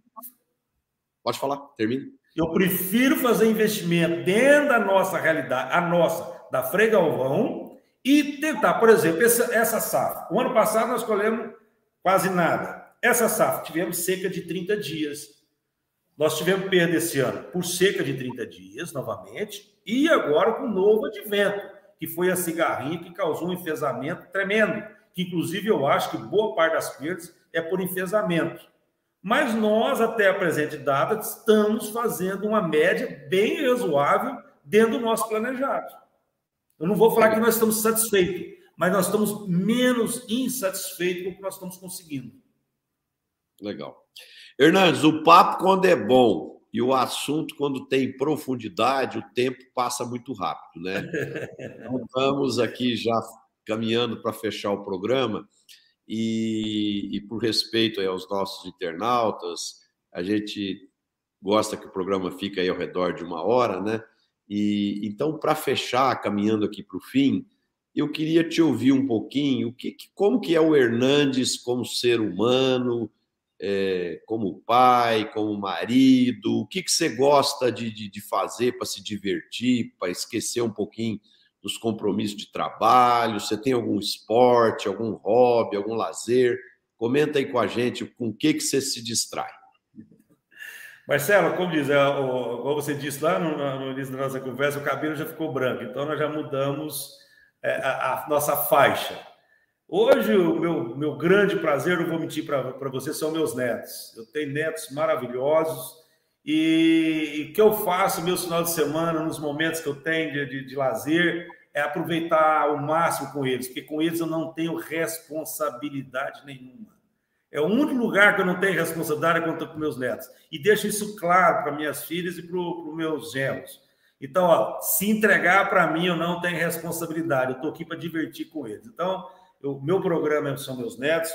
Pode falar, termine. Eu prefiro fazer investimento dentro da nossa realidade, a nossa, da Frei Galvão, e tentar, por exemplo, essa, essa safra. O ano passado nós colhemos quase nada. Essa safra tivemos cerca de 30 dias. Nós tivemos perda esse ano por cerca de 30 dias, novamente, e agora com um novo advento, que foi a cigarrinha que causou um enfesamento tremendo, que inclusive eu acho que boa parte das perdas é por enfesamento. Mas nós, até a presente data, estamos fazendo uma média bem razoável dentro do nosso planejado. Eu não vou falar que nós estamos satisfeitos, mas nós estamos menos insatisfeitos com o que nós estamos conseguindo. Legal. Hernandes, o papo quando é bom e o assunto quando tem profundidade, o tempo passa muito rápido, né? Então, estamos aqui já caminhando para fechar o programa e, e por respeito aos nossos internautas, a gente gosta que o programa fique aí ao redor de uma hora, né? E então, para fechar, caminhando aqui para o fim, eu queria te ouvir um pouquinho, que, como que é o Hernandes como ser humano, é, como pai, como marido? O que, que você gosta de, de, de fazer para se divertir, para esquecer um pouquinho dos compromissos de trabalho? Você tem algum esporte, algum hobby, algum lazer? Comenta aí com a gente com o que, que você se distrai. Marcelo, como diz, é, como você disse lá no, no, início da nossa conversa, o cabelo já ficou branco, então nós já mudamos é, a, a nossa faixa. Hoje, o meu, meu grande prazer, não vou mentir para você, são meus netos. Eu tenho netos maravilhosos e o que eu faço meus finais de semana, nos momentos que eu tenho de, de, de lazer, é aproveitar o máximo com eles, porque com eles eu não tenho responsabilidade nenhuma. É o único lugar que eu não tenho responsabilidade é quando com meus netos. E deixo isso claro para minhas filhas e para os meus genros. Então, ó, se entregar para mim, eu não tenho responsabilidade. Eu estou aqui para divertir com eles. Então, meu programa são meus netos.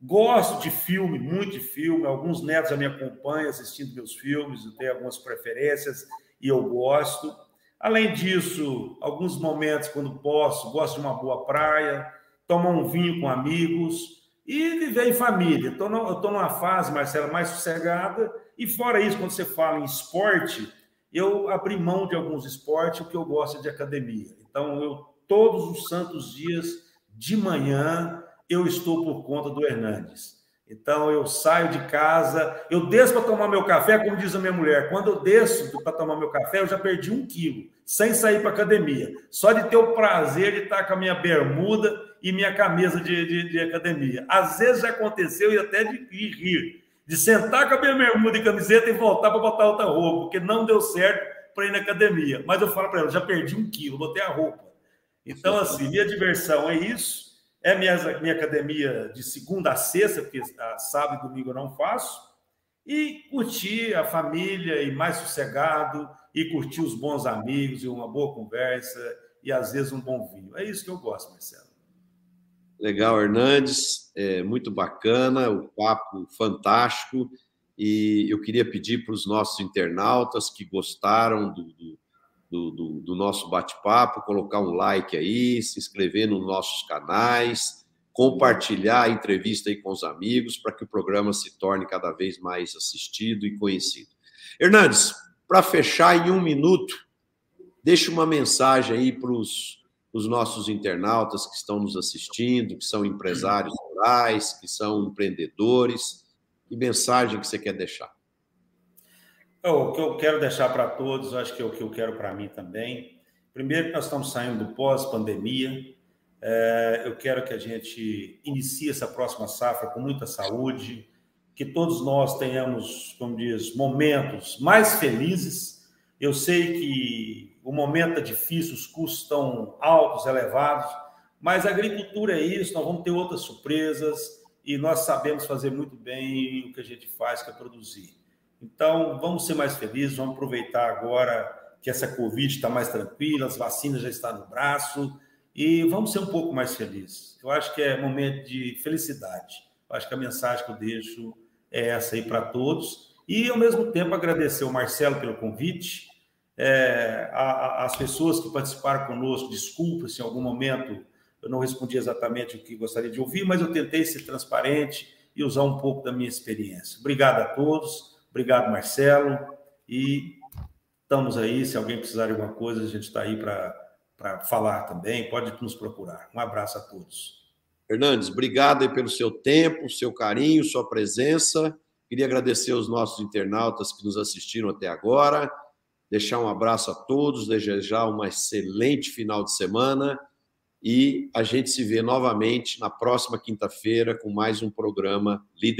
Gosto de filme, muito de filme. Alguns netos já me acompanham assistindo meus filmes, eu tenho algumas preferências e eu gosto. Além disso, alguns momentos, quando posso, gosto de uma boa praia, tomar um vinho com amigos e viver em família. Estou numa fase, Marcela, mais sossegada. E fora isso, quando você fala em esporte, eu abri mão de alguns esportes, o que eu gosto é de academia. Então, eu todos os santos dias de manhã eu estou por conta do Hernandes. Então eu saio de casa, eu desço para tomar meu café, como diz a minha mulher. Quando eu desço para tomar meu café, eu já perdi um quilo, sem sair para academia. Só de ter o prazer de estar com a minha bermuda e minha camisa de, de, de academia. Às vezes já aconteceu e até de, de rir, de sentar com a minha bermuda e camiseta e voltar para botar outra roupa, porque não deu certo para ir na academia. Mas eu falo para ela, já perdi um quilo, botei a roupa. Então, assim, minha diversão é isso é minha, minha academia de segunda a sexta, porque sábado e domingo eu não faço. E curtir a família e mais sossegado, e curtir os bons amigos e uma boa conversa e às vezes um bom vinho. É isso que eu gosto, Marcelo. Legal, Hernandes, é muito bacana, o papo fantástico. E eu queria pedir para os nossos internautas que gostaram do, do do, do, do nosso bate-papo, colocar um like aí, se inscrever nos nossos canais, compartilhar a entrevista aí com os amigos, para que o programa se torne cada vez mais assistido e conhecido. Hernandes, para fechar em um minuto, deixe uma mensagem aí para os nossos internautas que estão nos assistindo, que são empresários rurais, que são empreendedores. Que mensagem que você quer deixar? O que eu quero deixar para todos, acho que é o que eu quero para mim também. Primeiro, nós estamos saindo do pós-pandemia. É, eu quero que a gente inicie essa próxima safra com muita saúde, que todos nós tenhamos, como diz, momentos mais felizes. Eu sei que o momento é difícil, os custos estão altos, elevados, mas a agricultura é isso, nós vamos ter outras surpresas e nós sabemos fazer muito bem o que a gente faz, que é produzir. Então, vamos ser mais felizes, vamos aproveitar agora que essa Covid está mais tranquila, as vacinas já estão no braço e vamos ser um pouco mais felizes. Eu acho que é momento de felicidade. Eu acho que a mensagem que eu deixo é essa aí para todos. E, ao mesmo tempo, agradecer ao Marcelo pelo convite, é, a, a, as pessoas que participaram conosco. Desculpa se em algum momento eu não respondi exatamente o que gostaria de ouvir, mas eu tentei ser transparente e usar um pouco da minha experiência. Obrigado a todos. Obrigado, Marcelo. E estamos aí. Se alguém precisar de alguma coisa, a gente está aí para falar também. Pode nos procurar. Um abraço a todos. Fernandes, obrigado aí pelo seu tempo, seu carinho, sua presença. Queria agradecer aos nossos internautas que nos assistiram até agora. Deixar um abraço a todos, desejar uma excelente final de semana e a gente se vê novamente na próxima quinta-feira com mais um programa Líder